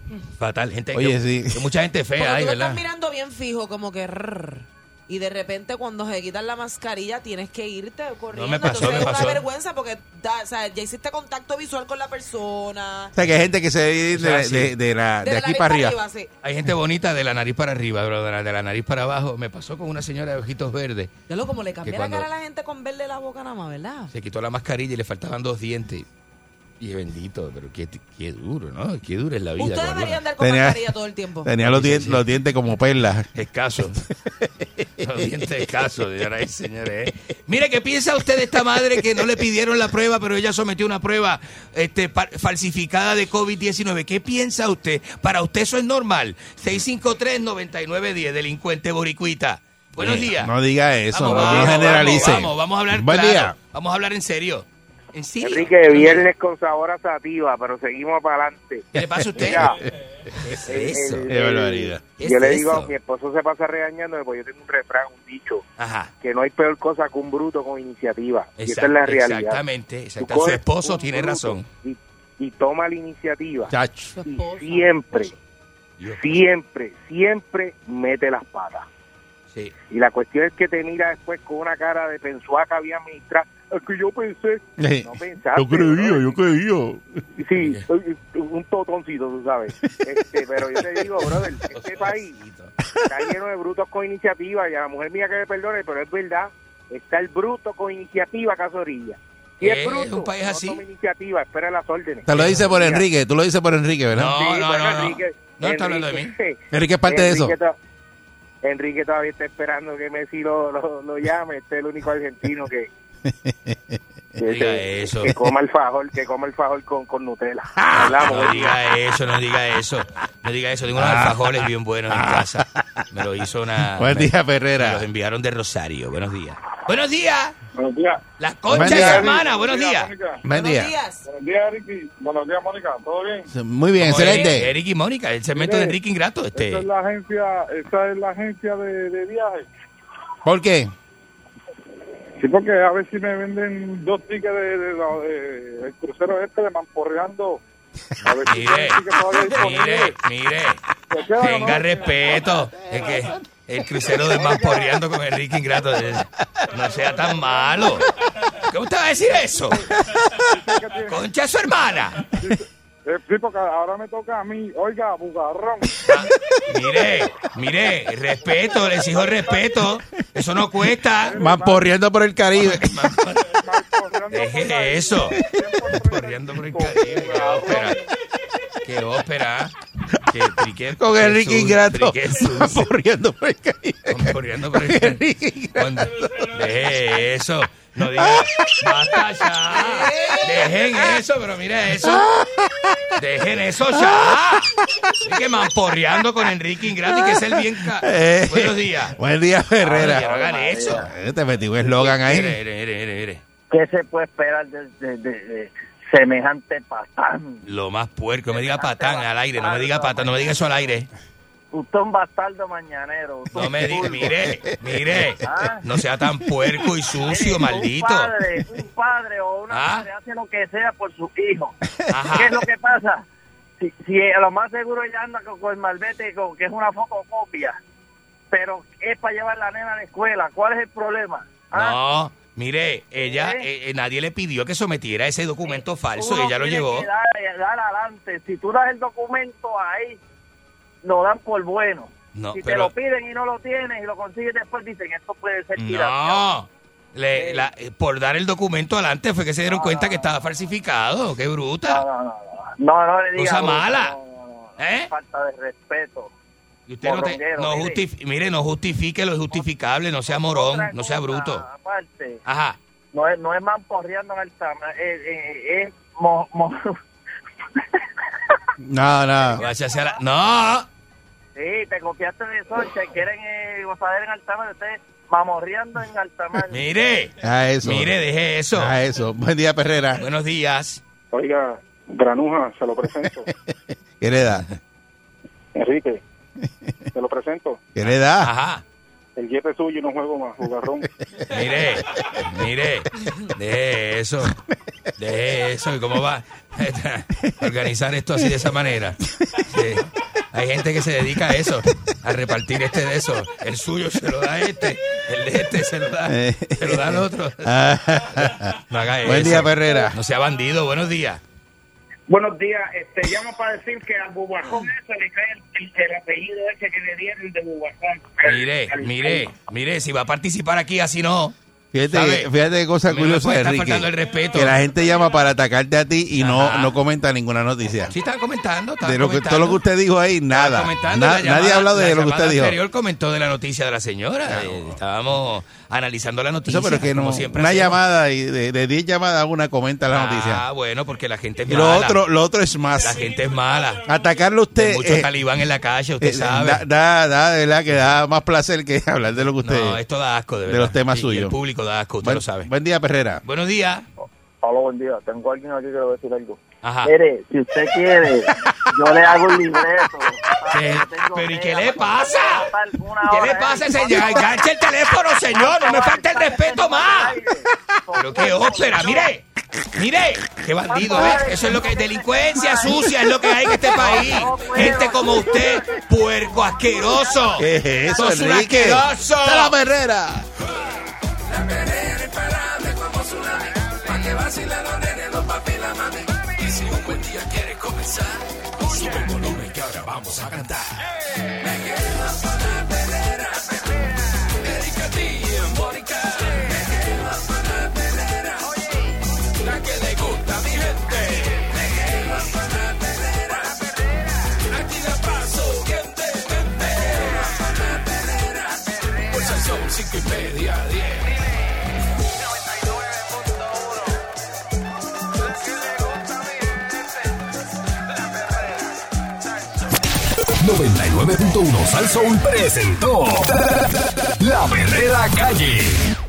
sí. Fatal, gente. Oye, que- sí. que mucha gente fea estás mirando bien fijo, como que. rrr, y de repente cuando se quitan la mascarilla tienes que irte corriendo. me pasó, Entonces me es pasó. una vergüenza porque da- o sea, ya hiciste contacto visual con la persona. O sea, que hay gente que se ve O sea, de, sí. de- de la- de Desde aquí para arriba. sí. Hay gente bonita de la nariz para arriba, pero de la, de la nariz para abajo. Me pasó con una señora de ojitos verdes. Ya lo como le cambia Que la cuando- cara a la gente con verle la boca nada más, ¿verdad? Se quitó la mascarilla y le faltaban dos dientes. Y bendito, pero qué, qué duro, ¿no? Qué dura es la vida. Usted debería andar con Tenía- mascarilla todo el tiempo. Tenía los, dientes, sí. los dientes como perlas. Escasos. Los dientes escasos, señoras y señores. ¿eh? Mire, ¿qué piensa usted de esta madre que no le pidieron la prueba, pero ella sometió una prueba este, falsificada de COVID-19? ¿Qué piensa usted? Para usted eso es normal. 653-9910, delincuente boricuita. Buenos días. No diga eso, Vamos, no, vamos, no generalice. Vamos, vamos, vamos a hablar Buen claro. día. Vamos a hablar en serio. ¿En serio? Enrique, viernes con sabor a sativa, pero seguimos para adelante. ¿Qué le pasa a usted? Mira, ¿Qué es el- eso? el- Qué barbaridad. ¿Qué yo es le digo, eso? mi esposo se pasa regañándome, porque yo tengo un refrán, un dicho, Ajá. que no hay peor cosa que un bruto con iniciativa. y esa es la realidad. Exactamente. Tú exacta- Su esposo tiene razón. Y, y toma la iniciativa. Chacho. Y siempre, siempre, siempre mete las patas. Sí. Y la cuestión es que te mira después con una cara de pensuaca bien administrada. Es que yo pensé. No pensaste, yo creía, brother. yo creía. Sí, soy un totoncito, tú sabes. Este, pero yo te digo, brother, este país está lleno de brutos con iniciativa y a la mujer mía que me perdone, pero es verdad, está el bruto con iniciativa Casorilla. Y Es es bruto, un país no así. toma iniciativa, espera las órdenes. Te lo dice por Enrique, tú lo dices por Enrique, ¿verdad? No, Sí, no, bueno, no, no. Enrique- No está hablando de mí. Enrique- es parte de eso. Enrique todavía está esperando que Messi lo, lo, lo llame. Este es el único argentino que, No diga eso. que coma el fajol, que coma el fajol con, con Nutella. Ah, No diga eso, no diga eso. No diga eso. Tengo unos alfajores bien buenos en casa. Me lo hizo una. Buen me- día, Me Ferrera. los enviaron de Rosario. Buenos días. Buenos días. Buenos días. La concha Buen día. hermana. Buenos días. Buenos día. días. Buenos días, Ricky. Buenos días, Mónica. ¿Todo bien? Muy bien, excelente. Eric y Mónica, el segmento de Enrique Ingrato. Este. Esa es la agencia, esa es la agencia de, de viajes. ¿Por qué? Sí, porque a ver si me venden dos tickets de, de, de- el crucero este de Mamporreando. A ver si Mire, mire, mire. ¿Se queda o Tenga respeto. Es que el crucero del Mamporreando con Enrique Ingrato. eh, No sea tan malo. ¿Cómo usted va a decir eso? Concha de su hermana. Eh, sí, porque ahora me toca a mí. Oiga, bugarrón. Mire, mire, respeto, les exijo respeto. Eso no cuesta. Mamporreando por el Caribe. Deje eso. Corriendo por el Caribe. Qué ópera. Qué ópera. Qué, tri- qué- Con Enrique Ingrato. Mamporreando por el Caribe. Corriendo por el Caribe. Deje eso. No diga. Basta ya. Dejen eso, pero mire eso. Dejen eso ya. Es que mamporreando con Enrique Ingrato y que es el bien. ca- Eh, Buenos días. Buen día, Ay, no Ferrera. hagan eso. Eh, Te metí un eslogan Mire, ahí. mire, mire, mire. ¿Qué se puede esperar de, de- de- de semejante patán? Lo más puerco. No me diga patán al aire. No me diga patán. No me diga eso al aire. Usted es un bastardo mañanero. No me diga. Mire, mire. Ah. No sea tan puerco y sucio, Un maldito. padre, un padre o una Ah. madre hace lo que sea por su hijo. Ajá. ¿Qué es lo que pasa? Si, si a lo más seguro ella anda con, con el malvete, con, que es una fotocopia, pero es para llevar la nena a la escuela, ¿cuál es el problema? ¿Ah? No, mire, ella, ¿Eh? eh, eh, nadie le pidió que sometiera ese documento falso y ella lo llevó. dar, dar adelante. Si tú das el documento ahí, lo dan por bueno. No, si te lo piden y no lo tienes y lo consigues después, dicen, esto puede ser tiración. No. Le- la- eh, por dar el documento adelante fue que se dieron cuenta que estaba falsificado. Qué bruta. No, no, no. No, no le. Cosa mala. no, no, no. ¿Eh? Falta de respeto. Y usted no, te- no mire. no justifique lo injustificable, no sea morón, no sea bruto. Aparte, Ajá. no es, no es mamporreando en el tama, es, es, es mo- mo- No, no. Váyase a la- No. Sí, te copiaste de Soncha y quieren eh, gozadera en Altamar, ustedes mamorreando en Altamar. Mire. A eso. Mire, deje eso. A eso. Buen día, Perrera. Buenos días. Oiga, Granuja, se lo presento. ¿Qué le da? Enrique, se lo presento. ¿Qué le da? Ajá. El jefe es suyo y no juego más, bugarrón. Mire, mire, deje eso, deje eso. ¿Y cómo va a organizar esto así de esa manera? Sí. Hay gente que se dedica a eso, a repartir este de eso. El suyo se lo da a este, el de este se lo da, se lo da al otro. No haga eso. Buen día, Perrera. No sea bandido, buenos días. Buenos días, este, llamo para decir que al bubajón ese le cae el, el- el apellido ese que le dieron de bubajón. Mire, mire, mire, si va a participar aquí así no. Fíjate, fíjate qué cosa curiosa, Enrique. el respeto. Que la gente llama para atacarte a ti y no, no comenta ninguna noticia. Sí, estaba comentando. estaba De lo que, todo lo que usted dijo ahí, nada. Na- llamada- nadie ha hablado de lo que usted dijo. anterior comentó de la noticia de la señora. Eh, estábamos analizando la noticia. Eso, pero es que no, siempre una hacemos. llamada y de de 10 llamadas una comenta la noticia. Ah, bueno, porque la gente es Y lo mala. otro, lo otro es más. La gente es mala. Atacarlo usted. Hay mucho eh, talibán en la calle, usted eh, sabe. Da, da, da, de verdad que da más placer que hablar de lo que usted. no, esto da asco, de los temas Y- y suyos. el público da asco, usted buen, lo sabe. Buen día, Perrera. Buenos días. Hola, buen día. Tengo a alguien aquí que le voy a decir algo. Ajá. Mire, si usted quiere, yo le hago un libreto. ¿Qué? ¿Pero y qué le pasa? ¿Qué le ahí. pasa, señor? Enganche el teléfono, señor. No me falta el respeto más. Pero qué ópera, mire. Mire, qué bandido, ¿ves? Eso es lo que es delincuencia sucia, es lo que hay en este país. Gente como usted, puerco asqueroso. ¿Qué es eso, Enrique? asqueroso. ¡Está la Perrera! La perrera imparable como tsunami. vacilan los nenes, los papi la mami. Y si un buen día quieres comenzar, sube el volumen que ahora vamos a cantar. 99.1 Sal presentó La Verdadera Calle.